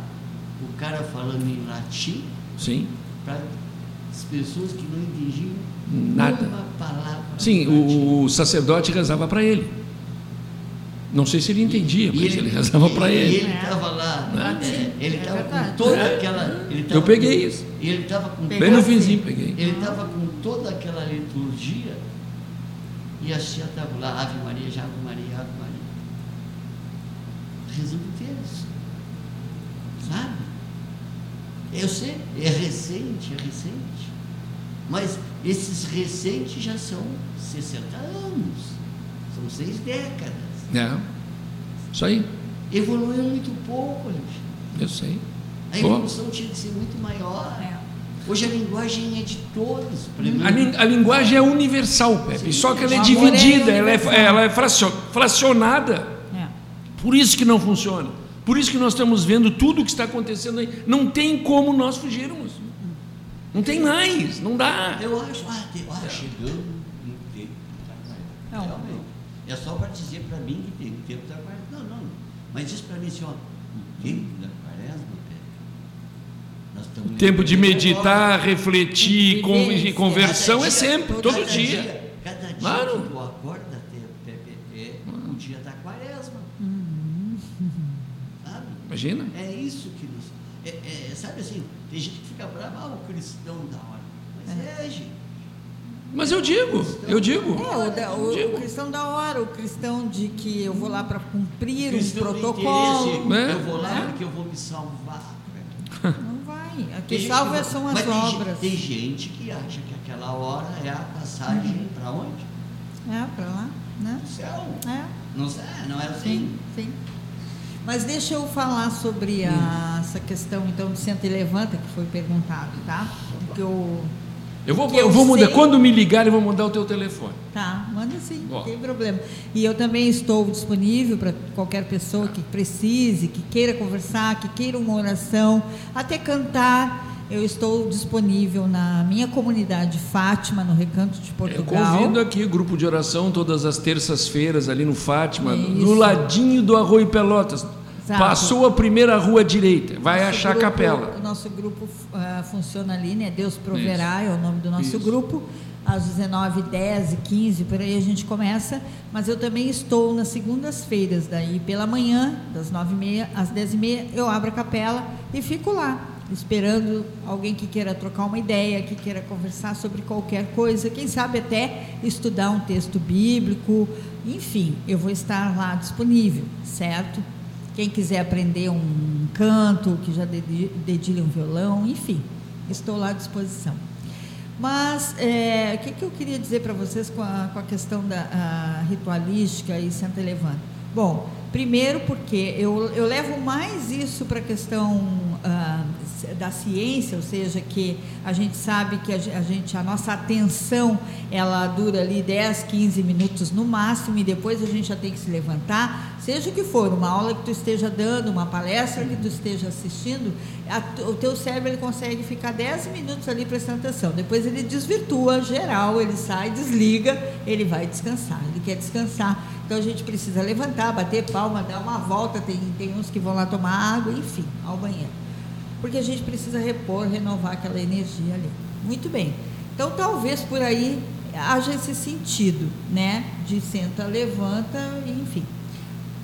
[SPEAKER 2] o cara falando em latim
[SPEAKER 1] Sim.
[SPEAKER 2] para as pessoas que não entendiam
[SPEAKER 1] Nada.
[SPEAKER 2] uma palavra.
[SPEAKER 1] Sim, o, o sacerdote rezava para ele. Não sei se ele entendia, mas ele, rezava para
[SPEAKER 2] e
[SPEAKER 1] ele.
[SPEAKER 2] ele estava lá,
[SPEAKER 3] Latim.
[SPEAKER 2] é, ele
[SPEAKER 3] É
[SPEAKER 2] estava com
[SPEAKER 3] verdade.
[SPEAKER 2] toda
[SPEAKER 1] É.
[SPEAKER 2] aquela. Ele
[SPEAKER 1] Eu peguei
[SPEAKER 2] com-
[SPEAKER 1] isso.
[SPEAKER 2] Ele estava com
[SPEAKER 1] Bem no
[SPEAKER 3] assim.
[SPEAKER 1] finzinho peguei.
[SPEAKER 2] Ele estava com toda aquela liturgia e a tia estava lá, Ave Maria, já Ave Maria, Ave Maria. Rezando terço. Sabe? Eu sei, é recente, é recente. Mas esses recentes já são 60 anos. São seis décadas.
[SPEAKER 1] É. Isso aí,
[SPEAKER 2] Evoluiu muito pouco, Alexandre.
[SPEAKER 1] eu sei.
[SPEAKER 2] A
[SPEAKER 1] Pô.
[SPEAKER 2] evolução tinha que ser muito maior.
[SPEAKER 3] É.
[SPEAKER 2] Hoje a linguagem é de todos.
[SPEAKER 1] A, a linguagem é universal, Pepe, só que ela é
[SPEAKER 3] amor é
[SPEAKER 1] dividida, ela é, ela é fracio- fracionada.
[SPEAKER 3] É.
[SPEAKER 1] Por isso que não funciona. Por isso que nós estamos vendo tudo o que está acontecendo aí. Não tem como nós fugirmos. Não tem mais, não dá.
[SPEAKER 2] Eu acho, ah, ah, chegamos no tempo.
[SPEAKER 3] Não.
[SPEAKER 2] É só para dizer para mim que tem o tempo da quaresma. Não, não. Mas diz para mim assim, ó, o tempo da quaresma, Pedro, nós estamos
[SPEAKER 1] Tempo de meditar,
[SPEAKER 2] agora.
[SPEAKER 1] refletir,
[SPEAKER 3] Viver,
[SPEAKER 1] conversão é
[SPEAKER 2] dia-
[SPEAKER 1] sempre,
[SPEAKER 2] cada
[SPEAKER 1] todo dia.
[SPEAKER 2] Cada dia
[SPEAKER 1] Claro.
[SPEAKER 2] que tu acorda, Pe- Pepe, é o dia da quaresma. Sabe?
[SPEAKER 1] Imagina.
[SPEAKER 2] É isso que nos. É, é, sabe assim, tem gente que fica brava, ah, o cristão da hora. Mas é, gente.
[SPEAKER 1] Mas eu digo, eu digo.
[SPEAKER 3] É, o, da- o-
[SPEAKER 1] Digo.
[SPEAKER 3] o cristão da hora, o cristão de que eu vou lá para cumprir um protocolo.
[SPEAKER 1] né?
[SPEAKER 2] Eu vou lá
[SPEAKER 3] Né?
[SPEAKER 2] porque eu vou me salvar.
[SPEAKER 3] Não vai. Aqui salva
[SPEAKER 2] que-
[SPEAKER 3] são as
[SPEAKER 2] mas tem
[SPEAKER 3] obras.
[SPEAKER 2] Tem, gente que acha que aquela hora é a passagem para onde?
[SPEAKER 3] É, para lá, né?
[SPEAKER 2] No céu.
[SPEAKER 3] É,
[SPEAKER 2] Não, sei, não é assim?
[SPEAKER 3] sim, sim. Mas deixa eu falar sobre a- essa questão, então, do senta e levanta, que foi perguntado, tá? Porque eu...
[SPEAKER 1] Eu vou, eu
[SPEAKER 3] eu
[SPEAKER 1] vou mudar.
[SPEAKER 3] sei-
[SPEAKER 1] Quando me ligar, eu vou mudar o teu telefone.
[SPEAKER 3] Tá, manda sim,
[SPEAKER 1] Ó.
[SPEAKER 3] não tem problema. E eu também estou disponível para qualquer pessoa que precise, que queira conversar, que queira uma oração, até cantar. Eu estou disponível na minha comunidade Fátima, no Recanto de
[SPEAKER 1] Eu
[SPEAKER 3] Portugal.
[SPEAKER 1] convido aqui grupo de oração todas as terças-feiras ali no Fátima,
[SPEAKER 3] Isso.
[SPEAKER 1] no ladinho do Arroio Pelotas.
[SPEAKER 3] Exato.
[SPEAKER 1] Passou a primeira rua direita, vai
[SPEAKER 3] Nosso
[SPEAKER 1] achar a
[SPEAKER 3] grupo-
[SPEAKER 1] capela.
[SPEAKER 3] Nosso grupo ah, funciona ali, né? Deus Proverá é o nome do nosso
[SPEAKER 1] Isso.
[SPEAKER 3] grupo. Às 19 10 e 15 por aí a gente começa. Mas eu também estou nas segundas-feiras, daí pela manhã, das 9h30 às 10h30, eu abro a capela e fico lá, esperando alguém que queira trocar uma ideia, que queira conversar sobre qualquer coisa, quem sabe até estudar um texto bíblico. Enfim, eu vou estar lá disponível, certo? Quem quiser aprender um canto, que já dedi- dedilha um violão, enfim, estou lá à disposição. Mas é, o que, que eu queria dizer para vocês com a, com a questão da a ritualística e senta e levanta? Bom, primeiro porque eu, eu levo mais isso para a questão ah, da ciência, ou seja, que a gente sabe que a ge- a gente, a nossa atenção, ela dura ali 10, 15 minutos no máximo e depois a gente já tem que se levantar, seja o que for, uma aula que tu esteja dando, uma palestra que tu esteja assistindo, a o teu cérebro ele consegue ficar 10 minutos ali prestando atenção, depois ele desvirtua geral, ele sai, desliga, ele vai descansar, ele quer descansar, então a gente precisa levantar, bater palma, dar uma volta, tem, tem uns que vão lá tomar água, enfim, ao banheiro. Porque a gente precisa repor, renovar aquela energia ali. Muito bem. Então, talvez por aí haja esse sentido, né? De senta, levanta, enfim.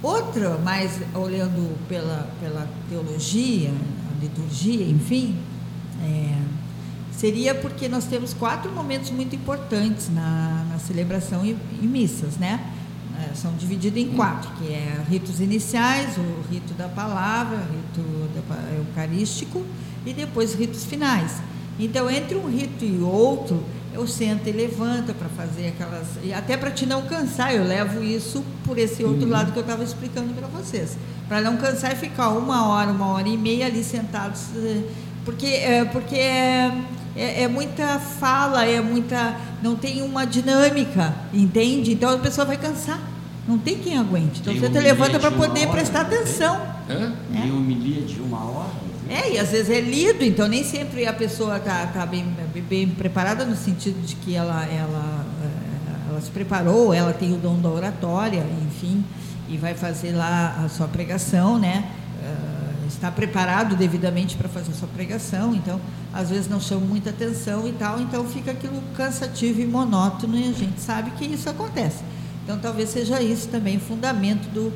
[SPEAKER 3] Outra, mais olhando pela, pela teologia, a liturgia, enfim, é, seria porque nós temos quatro momentos muito importantes na, na celebração e, e missas, né? É, são divididos em quatro, que é ritos iniciais, o rito da palavra, o rito da, eucarístico e depois ritos finais. Então, entre um rito e outro, eu sento e levanta para fazer aquelas. E até para te não cansar, eu levo isso por esse outro uhum. lado que eu estava explicando para vocês. Para não cansar e ficar uma hora, uma hora e meia ali sentados. Eh, porque, é, porque é, é, muita fala, é muita. não tem uma dinâmica, entende? Então a pessoa vai cansar. Não tem quem aguente. Então tem você te levanta para poder prestar né? atenção.
[SPEAKER 2] É? Tem homilia de uma hora.
[SPEAKER 3] É, e às vezes é lido, então nem sempre a pessoa está tá bem, bem preparada no sentido de que ela, ela, eh, ela se preparou, ela tem o dom da oratória, enfim, e vai fazer lá a sua pregação, né? Uh, está preparado devidamente para fazer a sua pregação, então às vezes não chama muita atenção e tal, então fica aquilo cansativo e monótono e a gente sabe que isso acontece. Então talvez seja isso também fundamento do,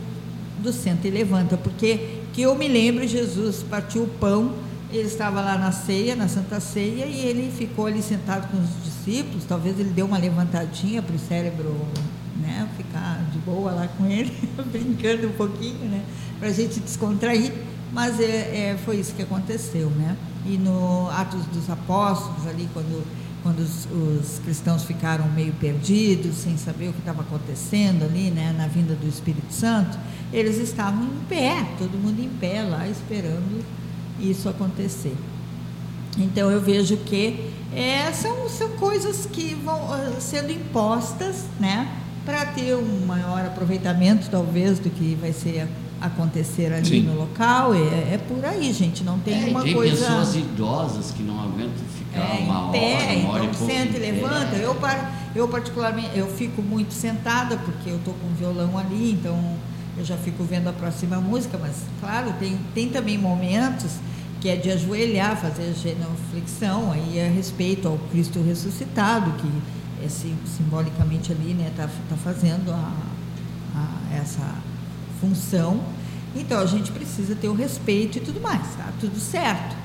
[SPEAKER 3] do senta e levanta, porque que eu me lembro, Jesus partiu o pão, ele estava lá na ceia, na Santa Ceia, e ele ficou ali sentado com os discípulos, talvez ele deu uma levantadinha para o cérebro né, ficar de boa lá com ele, brincando um pouquinho, né, para a gente descontrair, mas é, é, foi isso que aconteceu, né? E no Atos dos Apóstolos, ali, quando, quando os, os cristãos ficaram meio perdidos, sem saber o que estava acontecendo ali, né, na vinda do Espírito Santo, eles estavam em pé, todo mundo em pé lá, esperando isso acontecer. Então eu vejo que é, são, são coisas que vão uh, sendo impostas, né, para ter um maior aproveitamento, talvez, do que vai ser acontecer ali Sim. no local. É, é, por aí, gente. Não tem é, uma
[SPEAKER 2] tem
[SPEAKER 3] coisa.
[SPEAKER 2] Tem pessoas idosas que não aguentam ficar é, uma pé, hora, uma hora
[SPEAKER 3] então
[SPEAKER 2] e
[SPEAKER 3] senta e levanta. Eu, eu particularmente, eu fico muito sentada porque eu estou com o violão ali, então eu já fico vendo a próxima música, mas claro, tem, tem também momentos que é de ajoelhar, fazer genuflexão, aí é respeito ao Cristo ressuscitado, que é, simbolicamente ali está né, tá, tá fazendo a, a, essa função. Então a gente precisa ter o respeito e tudo mais, tá tudo certo.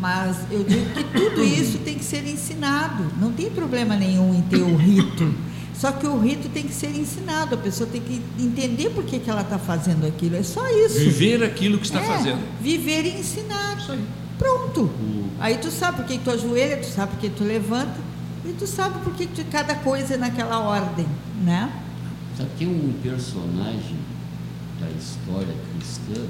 [SPEAKER 3] Mas eu digo que tudo isso tem que ser ensinado, não tem problema nenhum em ter o rito. Só que o rito tem que ser ensinado, a pessoa tem que entender por que, que ela está fazendo aquilo. É só isso.
[SPEAKER 1] Viver aquilo que está é, fazendo.
[SPEAKER 3] Viver e ensinar. Isso aí. Pronto. Aí tu sabe por que, tu ajoelha, tu sabe por que tu levanta, e tu sabe por que, que cada coisa é naquela ordem, né?
[SPEAKER 2] Sabe, tem um personagem da história cristã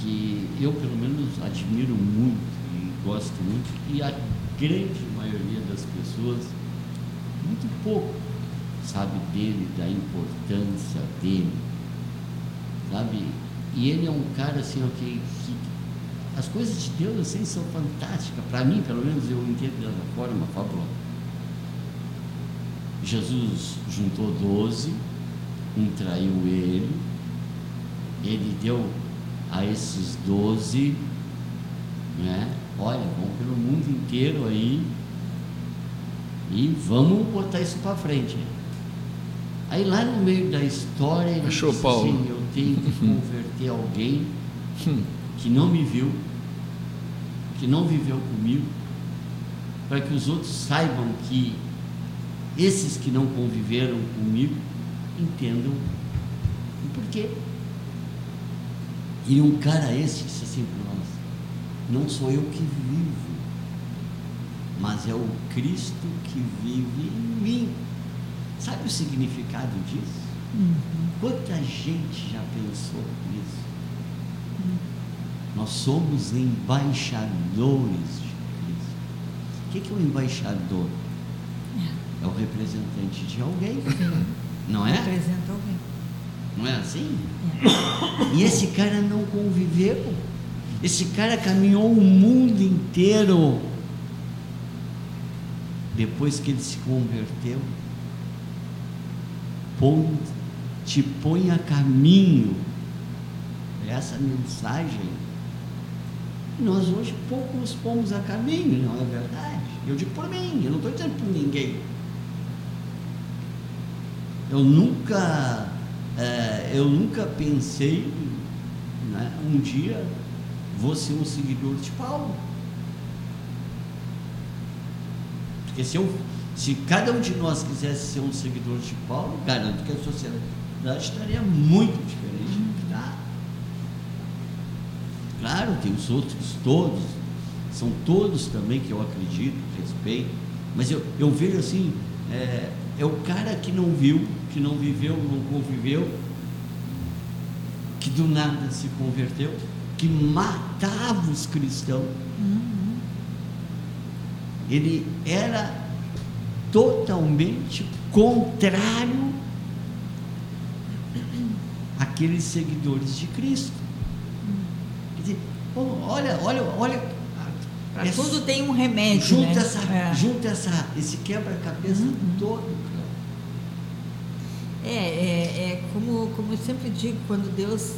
[SPEAKER 2] que eu, pelo menos, admiro muito e gosto muito, e a grande maioria das pessoas muito pouco sabe dele, da importância dele, sabe? E ele é um cara assim, ok, que as coisas de Deus assim são fantásticas, para mim, pelo menos eu entendo dessa forma, Fábio. Jesus juntou doze, traiu ele, ele deu a esses doze, né? Olha, vão pelo mundo inteiro aí, e vamos botar isso para frente. Aí lá no meio da história ele
[SPEAKER 1] Achou disse Paulo. assim,
[SPEAKER 2] eu tenho que converter alguém hum. que não me viu, que não viveu comigo, para que os outros saibam que esses que não conviveram comigo entendam o porquê. E um cara esse disse assim para nós, não sou eu que vivo, mas é o Cristo que vive em mim. Sabe o significado disso? Uhum. Quanta gente já pensou nisso? Uhum. Nós somos embaixadores de Cristo. O que é o embaixador? É, é o representante de alguém, não é?
[SPEAKER 3] Representa alguém.
[SPEAKER 2] Não é assim? É. E esse cara não conviveu. Esse cara caminhou o mundo inteiro depois que ele se converteu, te põe a caminho. Essa mensagem Nós hoje pouco nos pomos a caminho, não é verdade? Eu digo por mim, eu não estou dizendo por ninguém. Eu nunca, eh, eu nunca pensei, né, um dia vou ser um seguidor de Paulo. Porque se, eu, se cada um de nós quisesse ser um seguidor de Paulo, garanto que a sociedade estaria muito diferente do que. Claro, tem os outros todos, são todos também que eu acredito, respeito, mas eu, eu vejo assim, é, é o cara que não viu, que não viveu, não conviveu, que do nada se converteu, que matava os cristãos. Ele era totalmente contrário àqueles seguidores de Cristo. Quer dizer, olha, olha, olha.
[SPEAKER 3] Para
[SPEAKER 2] é
[SPEAKER 3] tudo tem um remédio,
[SPEAKER 2] junta
[SPEAKER 3] né?
[SPEAKER 2] essa,
[SPEAKER 3] É.
[SPEAKER 2] junta essa, esse quebra-cabeça todo.
[SPEAKER 3] É, é, é como, como eu sempre digo, quando Deus.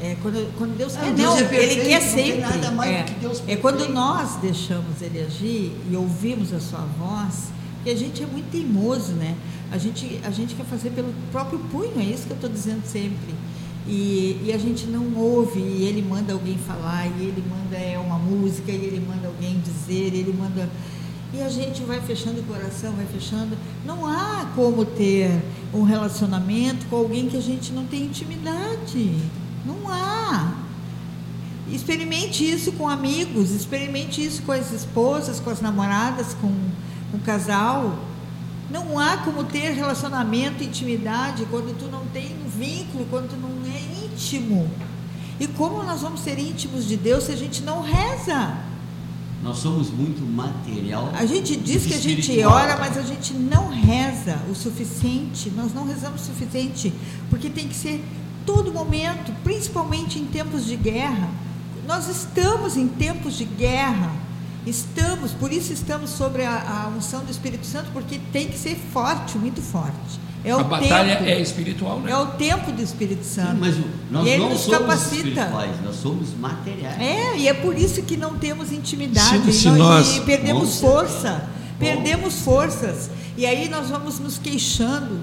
[SPEAKER 3] É, quando, quando Deus
[SPEAKER 2] Ah,
[SPEAKER 3] quer,
[SPEAKER 2] Deus
[SPEAKER 3] não,
[SPEAKER 2] é perfeito,
[SPEAKER 3] Ele quer sempre.
[SPEAKER 2] nada mais
[SPEAKER 3] é,
[SPEAKER 2] que Deus
[SPEAKER 3] é quando nós deixamos Ele agir e ouvimos a Sua voz, que a gente é muito teimoso, né? A gente, a gente quer fazer pelo próprio punho, é isso que eu estou dizendo sempre. E, e a gente não ouve, e Ele manda alguém falar, e Ele manda é, uma música, e Ele manda alguém dizer, e Ele manda. E a gente vai fechando o coração, vai fechando. Não há como ter um relacionamento com alguém que a gente não tem intimidade. Não há. Experimente isso com amigos, experimente isso com as esposas, com as namoradas, com, o casal. Não há como ter relacionamento, intimidade, quando tu não tem um vínculo, quando tu não é íntimo. E como nós vamos ser íntimos de Deus se a gente não reza?
[SPEAKER 2] Nós somos muito material.
[SPEAKER 3] A gente diz que a gente ora, mas a gente não reza o suficiente. Nós não rezamos o suficiente, porque tem que ser todo momento, principalmente em tempos de guerra. Nós estamos em tempos de guerra. Estamos, por isso estamos sobre a, a unção do Espírito Santo, porque tem que ser forte, muito forte. É o
[SPEAKER 1] a batalha
[SPEAKER 3] tempo,
[SPEAKER 1] é espiritual, né?
[SPEAKER 3] é o tempo do Espírito
[SPEAKER 2] Sim,
[SPEAKER 3] Santo.
[SPEAKER 2] mas o- nós
[SPEAKER 3] e ele
[SPEAKER 2] não
[SPEAKER 3] nos
[SPEAKER 2] somos
[SPEAKER 3] capacita.
[SPEAKER 2] espirituais, nós somos materiais.
[SPEAKER 3] É, e é por isso que não temos intimidade. E
[SPEAKER 1] nós-
[SPEAKER 3] e perdemos força. Perdemos forças. E aí nós vamos nos queixando.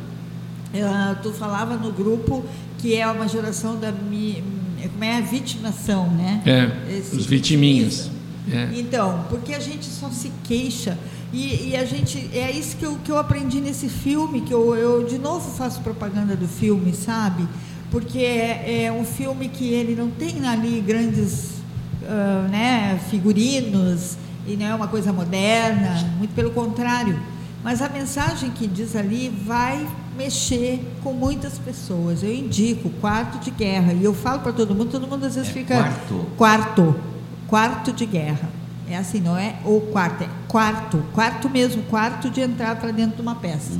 [SPEAKER 3] Ah, tu falava no grupo que é uma geração da mi, como é a vitimação, né?
[SPEAKER 1] É,
[SPEAKER 3] Esse
[SPEAKER 1] os vitiminhas.
[SPEAKER 3] vitimiza.
[SPEAKER 1] É.
[SPEAKER 3] Então, porque a gente só se queixa. E, e a gente. É isso que eu, que eu aprendi nesse filme, que eu, eu de novo faço propaganda do filme, sabe? Porque é, é um filme que ele não tem ali grandes ah, né, figurinos e não é uma coisa moderna, muito pelo contrário. Mas a mensagem que diz ali vai mexer com muitas pessoas. Eu indico quarto de guerra e eu falo para todo mundo, todo mundo às vezes
[SPEAKER 2] É
[SPEAKER 3] fica
[SPEAKER 2] quarto.
[SPEAKER 3] quarto, quarto de guerra. É assim, não é o quarto, é quarto, quarto mesmo, quarto de entrar para dentro de uma peça,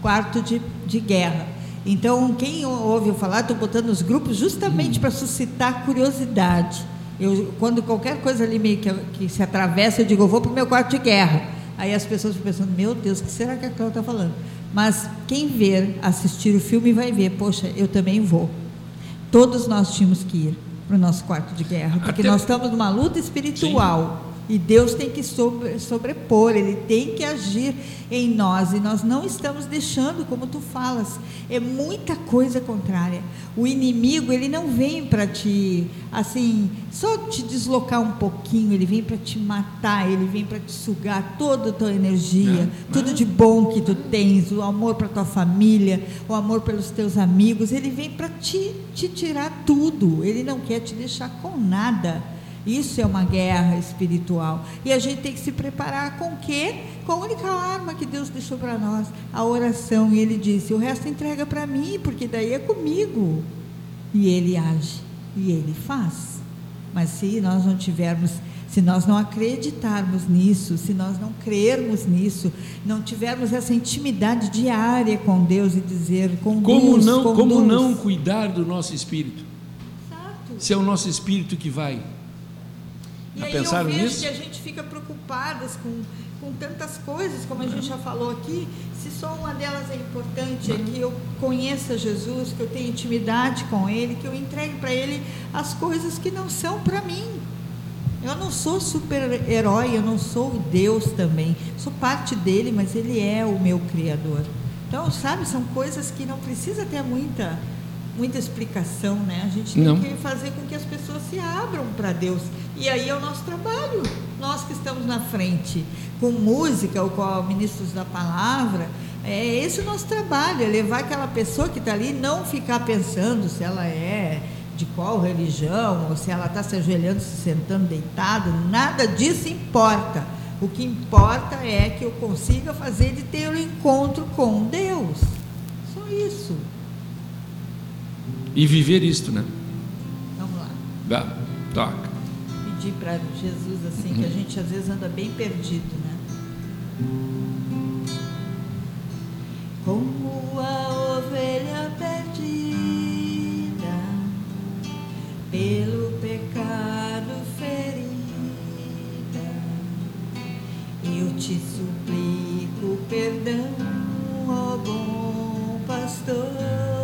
[SPEAKER 3] quarto de, de guerra. Então, quem ouve eu falar, estou botando os grupos justamente para suscitar curiosidade. Eu, quando qualquer coisa ali meio que, que se atravessa, eu digo, eu vou para o meu quarto de guerra. Aí as pessoas ficam pensando, meu Deus, o que será que a Cláudia está falando? Mas quem ver, assistir o filme vai ver, poxa, eu também vou. Todos nós tínhamos que ir para o nosso quarto de guerra, porque
[SPEAKER 1] Até-
[SPEAKER 3] nós estamos numa luta espiritual. E Deus tem que sobre- sobrepor, Ele tem que agir em nós. E nós não estamos deixando, como tu falas. É muita coisa contrária. O inimigo, ele não vem para te, assim, só te deslocar um pouquinho. Ele vem para te matar, ele vem para te sugar toda a tua energia,
[SPEAKER 1] É.
[SPEAKER 3] tudo de bom que tu tens, o amor para tua família, o amor pelos teus amigos. Ele vem para te, te tirar tudo. Ele não quer te deixar com nada. Isso é uma guerra espiritual. E a gente tem que se preparar com o quê? Com a única arma que Deus deixou para nós, a oração. E ele disse: o resto entrega para mim, porque daí é comigo. E ele age, e ele faz. Mas se nós não tivermos, se nós não acreditarmos nisso, se nós não crermos nisso, não tivermos essa intimidade diária com Deus e dizer, conduz,
[SPEAKER 1] Como não, como
[SPEAKER 3] conduz.
[SPEAKER 1] não cuidar do nosso espírito?
[SPEAKER 3] Exato.
[SPEAKER 1] Se é o nosso espírito que vai.
[SPEAKER 3] E
[SPEAKER 1] Já
[SPEAKER 3] aí
[SPEAKER 1] pensaram
[SPEAKER 3] eu vejo
[SPEAKER 1] nisso?
[SPEAKER 3] que a gente fica preocupadas com, com tantas coisas, como a gente já falou aqui, se só uma delas é importante, é que eu conheça Jesus, que eu tenha intimidade com Ele, que eu entregue para Ele as coisas que não são para mim. Eu não sou super-herói, eu não sou Deus também. Sou parte dele, mas ele é o meu Criador. Então, sabe, são coisas que não precisa ter muita, muita explicação, né? A gente tem
[SPEAKER 1] Não.
[SPEAKER 3] que fazer com que as pessoas se abram para Deus. E aí é o nosso trabalho. Nós que estamos na frente, com música ou com ministros da palavra, é esse o nosso trabalho, é levar aquela pessoa que está ali, não ficar pensando se ela é de qual religião, ou se ela está se ajoelhando, se sentando, deitado, nada disso importa. O que importa é que eu consiga fazer de ter um encontro com Deus. Só isso.
[SPEAKER 1] E viver isto, né?
[SPEAKER 3] Vamos lá.
[SPEAKER 1] Vá, toca.
[SPEAKER 3] Pedir para Jesus assim, que a gente às vezes anda bem perdido, né? Como a ovelha perdida pelo pecado ferida, eu te suplico perdão, ó bom pastor.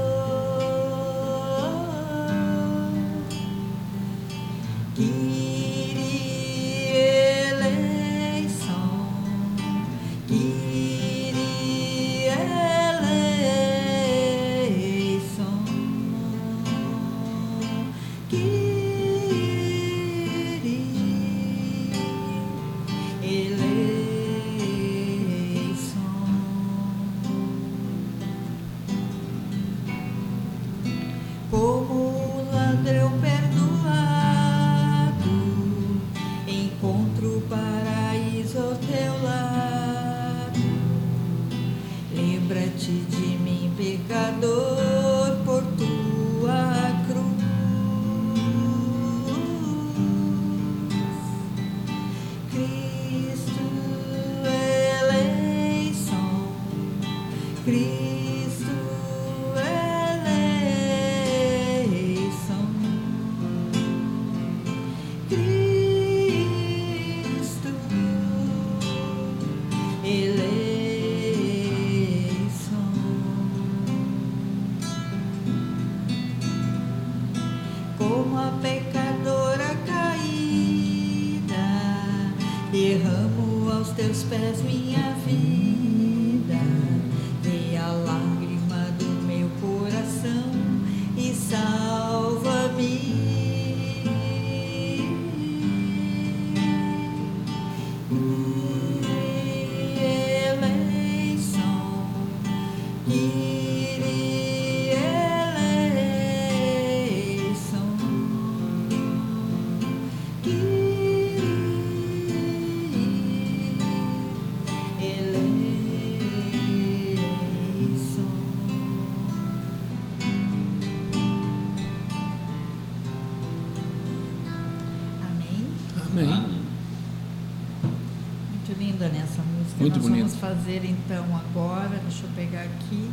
[SPEAKER 3] Muito Nós
[SPEAKER 1] bonito.
[SPEAKER 3] vamos fazer então agora, deixa eu pegar aqui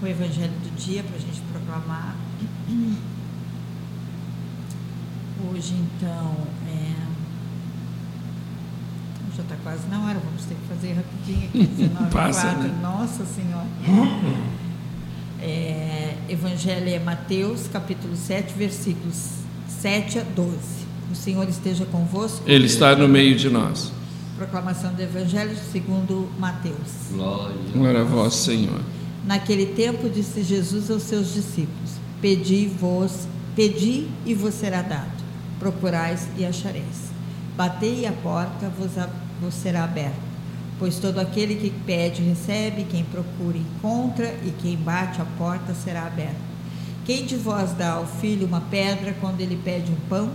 [SPEAKER 3] o Evangelho do dia para a gente proclamar. Hoje então é. Já está quase na hora, vamos ter que fazer rapidinho aqui, 19
[SPEAKER 1] Passa, né?
[SPEAKER 3] Nossa Senhora. É, Evangelho é Mateus, capítulo 7, versículos 7 a 12. O Senhor esteja convosco.
[SPEAKER 1] Ele está no meio de nós.
[SPEAKER 3] Proclamação do Evangelho segundo Mateus.
[SPEAKER 2] Glória.
[SPEAKER 1] Glória a vós, Senhor.
[SPEAKER 3] Naquele tempo disse Jesus aos seus discípulos: Pedi-vos, pedi e vos será dado. Procurais e achareis. Batei e a porta vos, a- vos será aberta. Pois todo aquele que pede recebe, quem procura encontra e quem bate a porta será aberta. Quem de vós dá ao filho uma pedra quando ele pede um pão?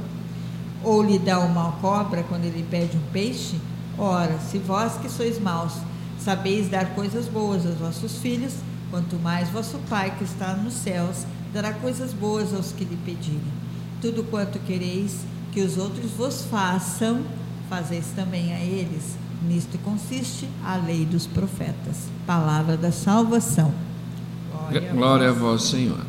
[SPEAKER 3] Ou lhe dá uma cobra quando ele pede um peixe? Ora, se vós que sois maus sabeis dar coisas boas aos vossos filhos, quanto mais vosso Pai que está nos céus dará coisas boas aos que lhe pedirem. Tudo quanto quereis que os outros vos façam, fazeis também a eles. Nisto consiste a lei dos profetas. Palavra da salvação.
[SPEAKER 1] Glória a vós, Senhor.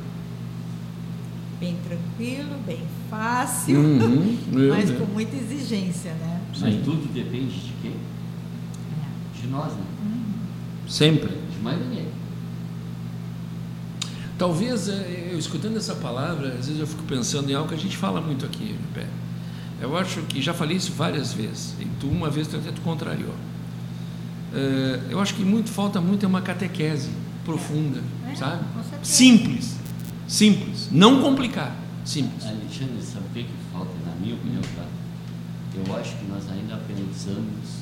[SPEAKER 3] Bem tranquilo, bem fácil,
[SPEAKER 1] Uhum,
[SPEAKER 3] mas com muita exigência, né?
[SPEAKER 2] Mas tudo depende de quem?
[SPEAKER 3] É.
[SPEAKER 2] De nós, né?
[SPEAKER 1] Sempre.
[SPEAKER 2] De mais ninguém.
[SPEAKER 1] Talvez, eh, eu escutando essa palavra, às vezes eu fico pensando em algo que a gente fala muito aqui, Pé. Eu acho que já falei isso várias vezes. E tu uma vez tu até tu contrariou. É, eu acho que muito falta muito é uma catequese profunda,
[SPEAKER 3] É,
[SPEAKER 1] sabe? Simples, simples, não complicar, simples.
[SPEAKER 2] Alexandre, sabe o que, que falta, na minha opinião, tá? Eu acho que nós ainda pensamos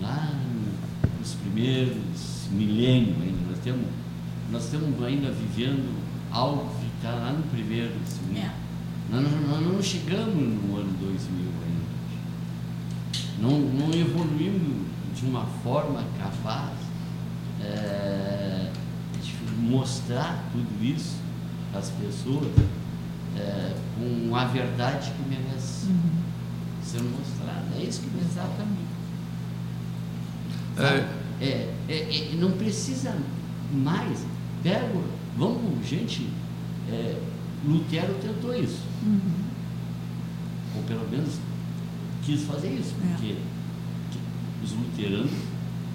[SPEAKER 2] lá nos primeiros milênios ainda. Nós temos, nós estamos ainda vivendo algo que está lá no primeiro. Assim,
[SPEAKER 3] É.
[SPEAKER 2] nós, não- nós não chegamos no ano 2000 ainda. Não, não evoluímos de uma forma capaz é, de mostrar tudo isso as pessoas é, com a verdade que merece ser mostrada. É isso que me.
[SPEAKER 3] Exatamente.
[SPEAKER 2] Sabe? É, é, é, não precisa mais. Pega, vamos, gente, é, Lutero tentou isso. Ou pelo menos quis fazer isso,
[SPEAKER 3] É.
[SPEAKER 2] porque que os luteranos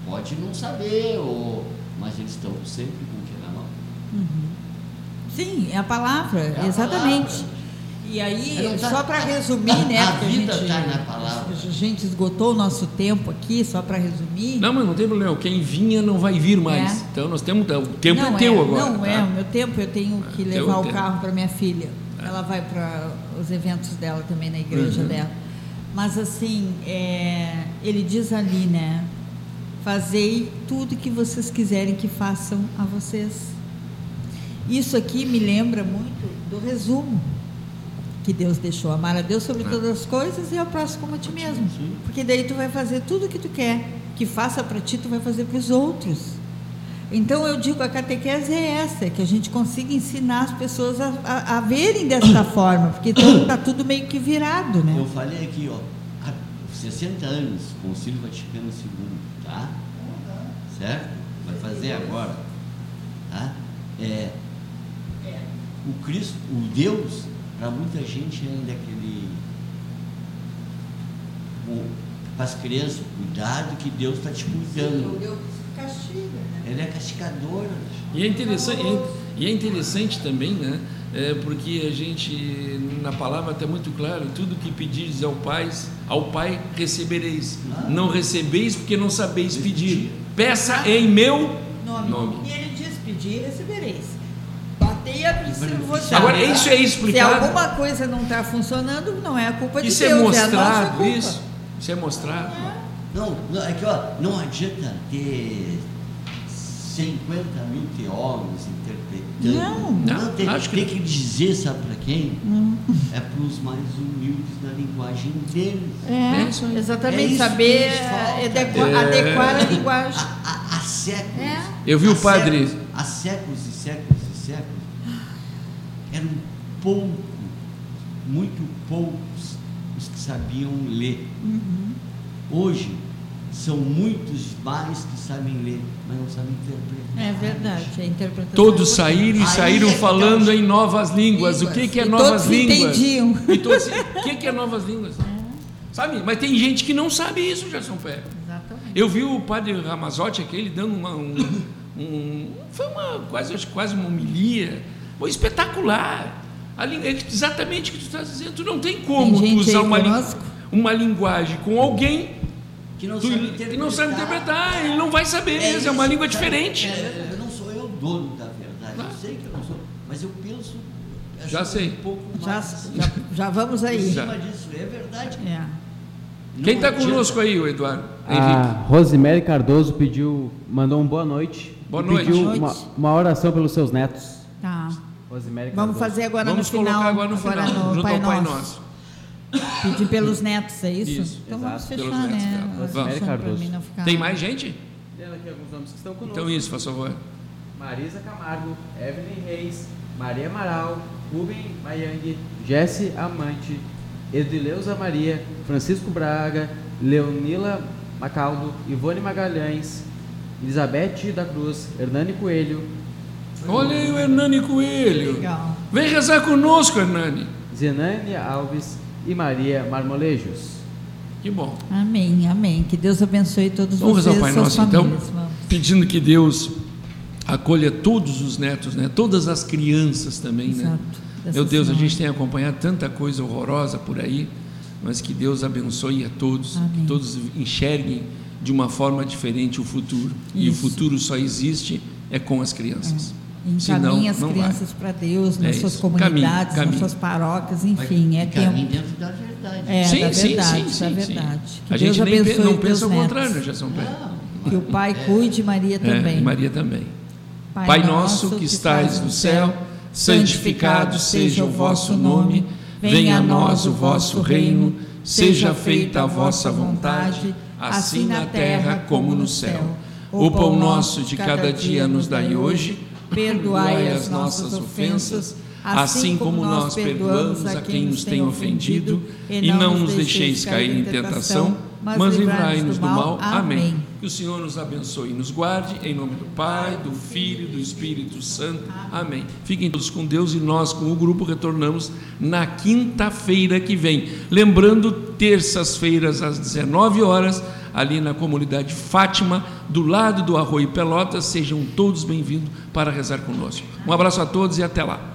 [SPEAKER 2] podem não saber, ou, mas eles estão sempre com o que na mão.
[SPEAKER 3] Sim, é a palavra,
[SPEAKER 2] É a
[SPEAKER 3] exatamente.
[SPEAKER 2] palavra.
[SPEAKER 3] E aí,
[SPEAKER 2] É, tá-
[SPEAKER 3] só para resumir,
[SPEAKER 2] a-
[SPEAKER 3] né?
[SPEAKER 2] a vida
[SPEAKER 3] gente,
[SPEAKER 2] tá na palavra.
[SPEAKER 3] A gente esgotou o nosso tempo aqui, só para resumir.
[SPEAKER 1] Não, mas não tem problema. Quem vinha não vai vir mais.
[SPEAKER 3] É.
[SPEAKER 1] Então nós temos o tempo
[SPEAKER 3] não
[SPEAKER 1] é teu agora.
[SPEAKER 3] Não
[SPEAKER 1] tá?
[SPEAKER 3] é, o meu tempo eu tenho que
[SPEAKER 1] teu
[SPEAKER 3] levar o
[SPEAKER 1] tempo.
[SPEAKER 3] carro para minha filha. Ela vai para os eventos dela também na igreja
[SPEAKER 1] Uhum.
[SPEAKER 3] dela. Mas assim, é, ele diz ali, né? Fazei tudo que vocês quiserem que façam a vocês. Isso aqui me lembra muito do resumo que Deus deixou. Amar a Deus sobre
[SPEAKER 1] É.
[SPEAKER 3] todas as coisas e ao próximo como a ti mesmo.
[SPEAKER 2] Sim.
[SPEAKER 3] Porque daí tu vai fazer tudo o que tu quer. Que faça para ti, tu vai fazer para os outros. Então eu digo, a catequese é essa, que a gente consiga ensinar as pessoas a, a- a verem desta forma, porque está tudo meio que virado, né?
[SPEAKER 2] Eu falei aqui, ó, há 60 anos, Concílio Vaticano II, tá? Certo? Vai fazer agora, tá? É, o Cristo, o Deus, para muita gente ainda é aquele. Para as crianças, cuidado que Deus está te cuidando.
[SPEAKER 3] Deus castiga, né?
[SPEAKER 2] Ele é castigador.
[SPEAKER 1] E é interessante, e é- e é interessante também, né? É porque a gente, na palavra está muito claro, tudo que pedires ao Pai, ao Pai recebereis. Não recebeis porque não sabeis pedir. Peça em meu
[SPEAKER 3] Nome.
[SPEAKER 1] nome.
[SPEAKER 3] E ele diz: pedir, recebereis. E abrir-se-vos
[SPEAKER 1] Agora, isso é
[SPEAKER 3] Se
[SPEAKER 1] explicado.
[SPEAKER 3] alguma coisa não está funcionando, não é a culpa de
[SPEAKER 1] Isso é
[SPEAKER 3] Deus, é a nossa
[SPEAKER 1] mostrado,
[SPEAKER 3] culpa.
[SPEAKER 1] isso. Isso é mostrado.
[SPEAKER 2] Não, não, é que ó, não adianta ter 50 mil teólogos interpretando.
[SPEAKER 3] Não.
[SPEAKER 1] Não,
[SPEAKER 2] tem,
[SPEAKER 1] acho que
[SPEAKER 2] tem
[SPEAKER 1] não.
[SPEAKER 2] que dizer, sabe para quem?
[SPEAKER 3] Hum.
[SPEAKER 2] É para os mais humildes na linguagem deles.
[SPEAKER 3] É,
[SPEAKER 1] É isso aí.
[SPEAKER 3] exatamente,
[SPEAKER 2] É isso
[SPEAKER 3] saber
[SPEAKER 2] que nos falta.
[SPEAKER 3] adequa-
[SPEAKER 1] É.
[SPEAKER 3] adequar a linguagem.
[SPEAKER 2] Há, há- há séculos.
[SPEAKER 3] É.
[SPEAKER 1] Eu vi o padre-
[SPEAKER 2] séculos- Há séculos e séculos e séculos. Eram poucos, muito poucos, os que sabiam ler.
[SPEAKER 3] Uhum.
[SPEAKER 2] Hoje, são muitos mais que sabem ler, mas não sabem interpretar.
[SPEAKER 3] É verdade, a interpretação.
[SPEAKER 1] Todos
[SPEAKER 3] é
[SPEAKER 1] saíram e
[SPEAKER 2] Aí
[SPEAKER 1] saíram
[SPEAKER 2] é
[SPEAKER 1] falando em novas línguas. O que, que é
[SPEAKER 3] E
[SPEAKER 1] novas
[SPEAKER 3] todos
[SPEAKER 1] línguas?
[SPEAKER 3] entendiam.
[SPEAKER 1] E todos, o que, que é novas línguas? Sabe? Mas tem gente que não sabe isso, Gerson Pé.
[SPEAKER 3] Exatamente.
[SPEAKER 1] Eu vi o padre Ramazotti aquele dando uma, um, um- foi uma quase quase uma homilia, foi espetacular. A lin- é exatamente o que tu está dizendo. Tu não tem como
[SPEAKER 3] Tem
[SPEAKER 1] usar uma, uma linguagem com alguém
[SPEAKER 2] Que não
[SPEAKER 1] tu-
[SPEAKER 2] sabe
[SPEAKER 1] que não sabe interpretar. Ele não vai saber
[SPEAKER 2] É
[SPEAKER 1] mesmo. É uma
[SPEAKER 2] isso,
[SPEAKER 1] língua
[SPEAKER 2] cara.
[SPEAKER 1] diferente.
[SPEAKER 2] É, eu não sou eu o dono da verdade.
[SPEAKER 1] Claro.
[SPEAKER 2] Eu sei que eu não sou, mas eu penso assim,
[SPEAKER 1] Já sei.
[SPEAKER 2] um pouco
[SPEAKER 3] Já,
[SPEAKER 2] mais
[SPEAKER 3] já, já vamos
[SPEAKER 2] em
[SPEAKER 3] aí.
[SPEAKER 1] Já.
[SPEAKER 2] cima disso. É verdade.
[SPEAKER 3] É.
[SPEAKER 2] Não
[SPEAKER 1] Quem está conosco aí, o Eduardo?
[SPEAKER 4] A. Rosemary Cardoso pediu, mandou um boa noite.
[SPEAKER 1] Boa
[SPEAKER 4] e
[SPEAKER 1] noite.
[SPEAKER 4] Pediu
[SPEAKER 3] Boa
[SPEAKER 4] uma,
[SPEAKER 3] noite.
[SPEAKER 4] uma oração pelos seus netos. Rosemary
[SPEAKER 3] Vamos fazer agora
[SPEAKER 1] Vamos
[SPEAKER 3] no final.
[SPEAKER 1] colocar agora no final,
[SPEAKER 3] no
[SPEAKER 1] junto
[SPEAKER 3] Pai
[SPEAKER 1] ao Pai
[SPEAKER 3] Nosso.
[SPEAKER 1] Nosso.
[SPEAKER 3] Pedir pelos netos, é isso?
[SPEAKER 1] Isso,
[SPEAKER 3] então
[SPEAKER 4] exato.
[SPEAKER 3] vamos
[SPEAKER 1] Pelos
[SPEAKER 3] fechar,
[SPEAKER 1] netos
[SPEAKER 3] né? Vamos
[SPEAKER 1] Vamos.
[SPEAKER 4] Cardoso.
[SPEAKER 3] ficar-
[SPEAKER 1] Tem mais gente?
[SPEAKER 4] Tendo aqui alguns nomes que estão conosco.
[SPEAKER 1] Então isso, faz favor.
[SPEAKER 4] Marisa Camargo, Evelyn Reis, Maria Amaral, Rubem Mayang, Jesse Amante, Edileuza Maria, Francisco Braga, Leonila Macaldo, Ivone Magalhães, Elizabeth da Cruz, Hernani Coelho,
[SPEAKER 1] Olha aí o Hernani Coelho.
[SPEAKER 3] Legal.
[SPEAKER 1] Vem rezar conosco, Hernani.
[SPEAKER 4] Zenânia Alves e Maria Marmolejos.
[SPEAKER 1] Que bom.
[SPEAKER 3] Amém, amém. Que Deus abençoe todos
[SPEAKER 1] Vamos rezar
[SPEAKER 3] vocês
[SPEAKER 1] o Pai
[SPEAKER 3] e suas
[SPEAKER 1] Nosso, então.
[SPEAKER 3] Vamos.
[SPEAKER 1] pedindo que Deus acolha todos os netos, né? todas as crianças também, né?
[SPEAKER 3] Exato. dessa
[SPEAKER 1] Meu Deus, a gente tem acompanhado tanta coisa horrorosa por aí, mas que Deus abençoe a todos,
[SPEAKER 3] Amém.
[SPEAKER 1] que todos enxerguem de uma forma diferente o futuro. E o
[SPEAKER 3] Isso.
[SPEAKER 1] futuro só existe é com as crianças. Senão,
[SPEAKER 3] Encaminhe as crianças para Deus,
[SPEAKER 1] É
[SPEAKER 3] nas suas
[SPEAKER 1] isso.
[SPEAKER 3] comunidades,
[SPEAKER 1] Caminhe,
[SPEAKER 3] nas
[SPEAKER 1] caminhe.
[SPEAKER 3] suas paróquias, enfim, é
[SPEAKER 2] caminho
[SPEAKER 3] tempo.
[SPEAKER 2] dentro da verdade.
[SPEAKER 3] É,
[SPEAKER 1] sim,
[SPEAKER 3] da
[SPEAKER 1] sim,
[SPEAKER 3] verdade,
[SPEAKER 1] sim,
[SPEAKER 3] da
[SPEAKER 1] sim,
[SPEAKER 3] verdade.
[SPEAKER 1] sim.
[SPEAKER 3] Que
[SPEAKER 1] A
[SPEAKER 3] Deus
[SPEAKER 1] gente
[SPEAKER 3] abençoe
[SPEAKER 1] não pensa o contrário. Gerson Pé?
[SPEAKER 3] Que o Pai cuide, Maria
[SPEAKER 1] É,
[SPEAKER 3] também.
[SPEAKER 1] Maria também. Pai nosso que estais no céu, santificado seja o vosso nome, venha a nós o vosso reino, seja feita a vossa vontade, assim na terra como no céu. O pão nosso de cada dia nos dai hoje, perdoai as nossas ofensas, assim como nós perdoamos a quem nos tem ofendido, e não nos deixeis cair em tentação, mas livrai-nos do mal. Amém. Que o Senhor nos abençoe e nos guarde, em nome do Pai, do Filho e do Espírito Santo. Amém. Fiquem todos com Deus e nós, com o grupo, retornamos na quinta-feira que vem. Lembrando, terças-feiras às 19 horas, ali na comunidade Fátima, do lado do Arroio Pelotas. Sejam todos bem-vindos para rezar conosco. Um abraço a todos e até lá.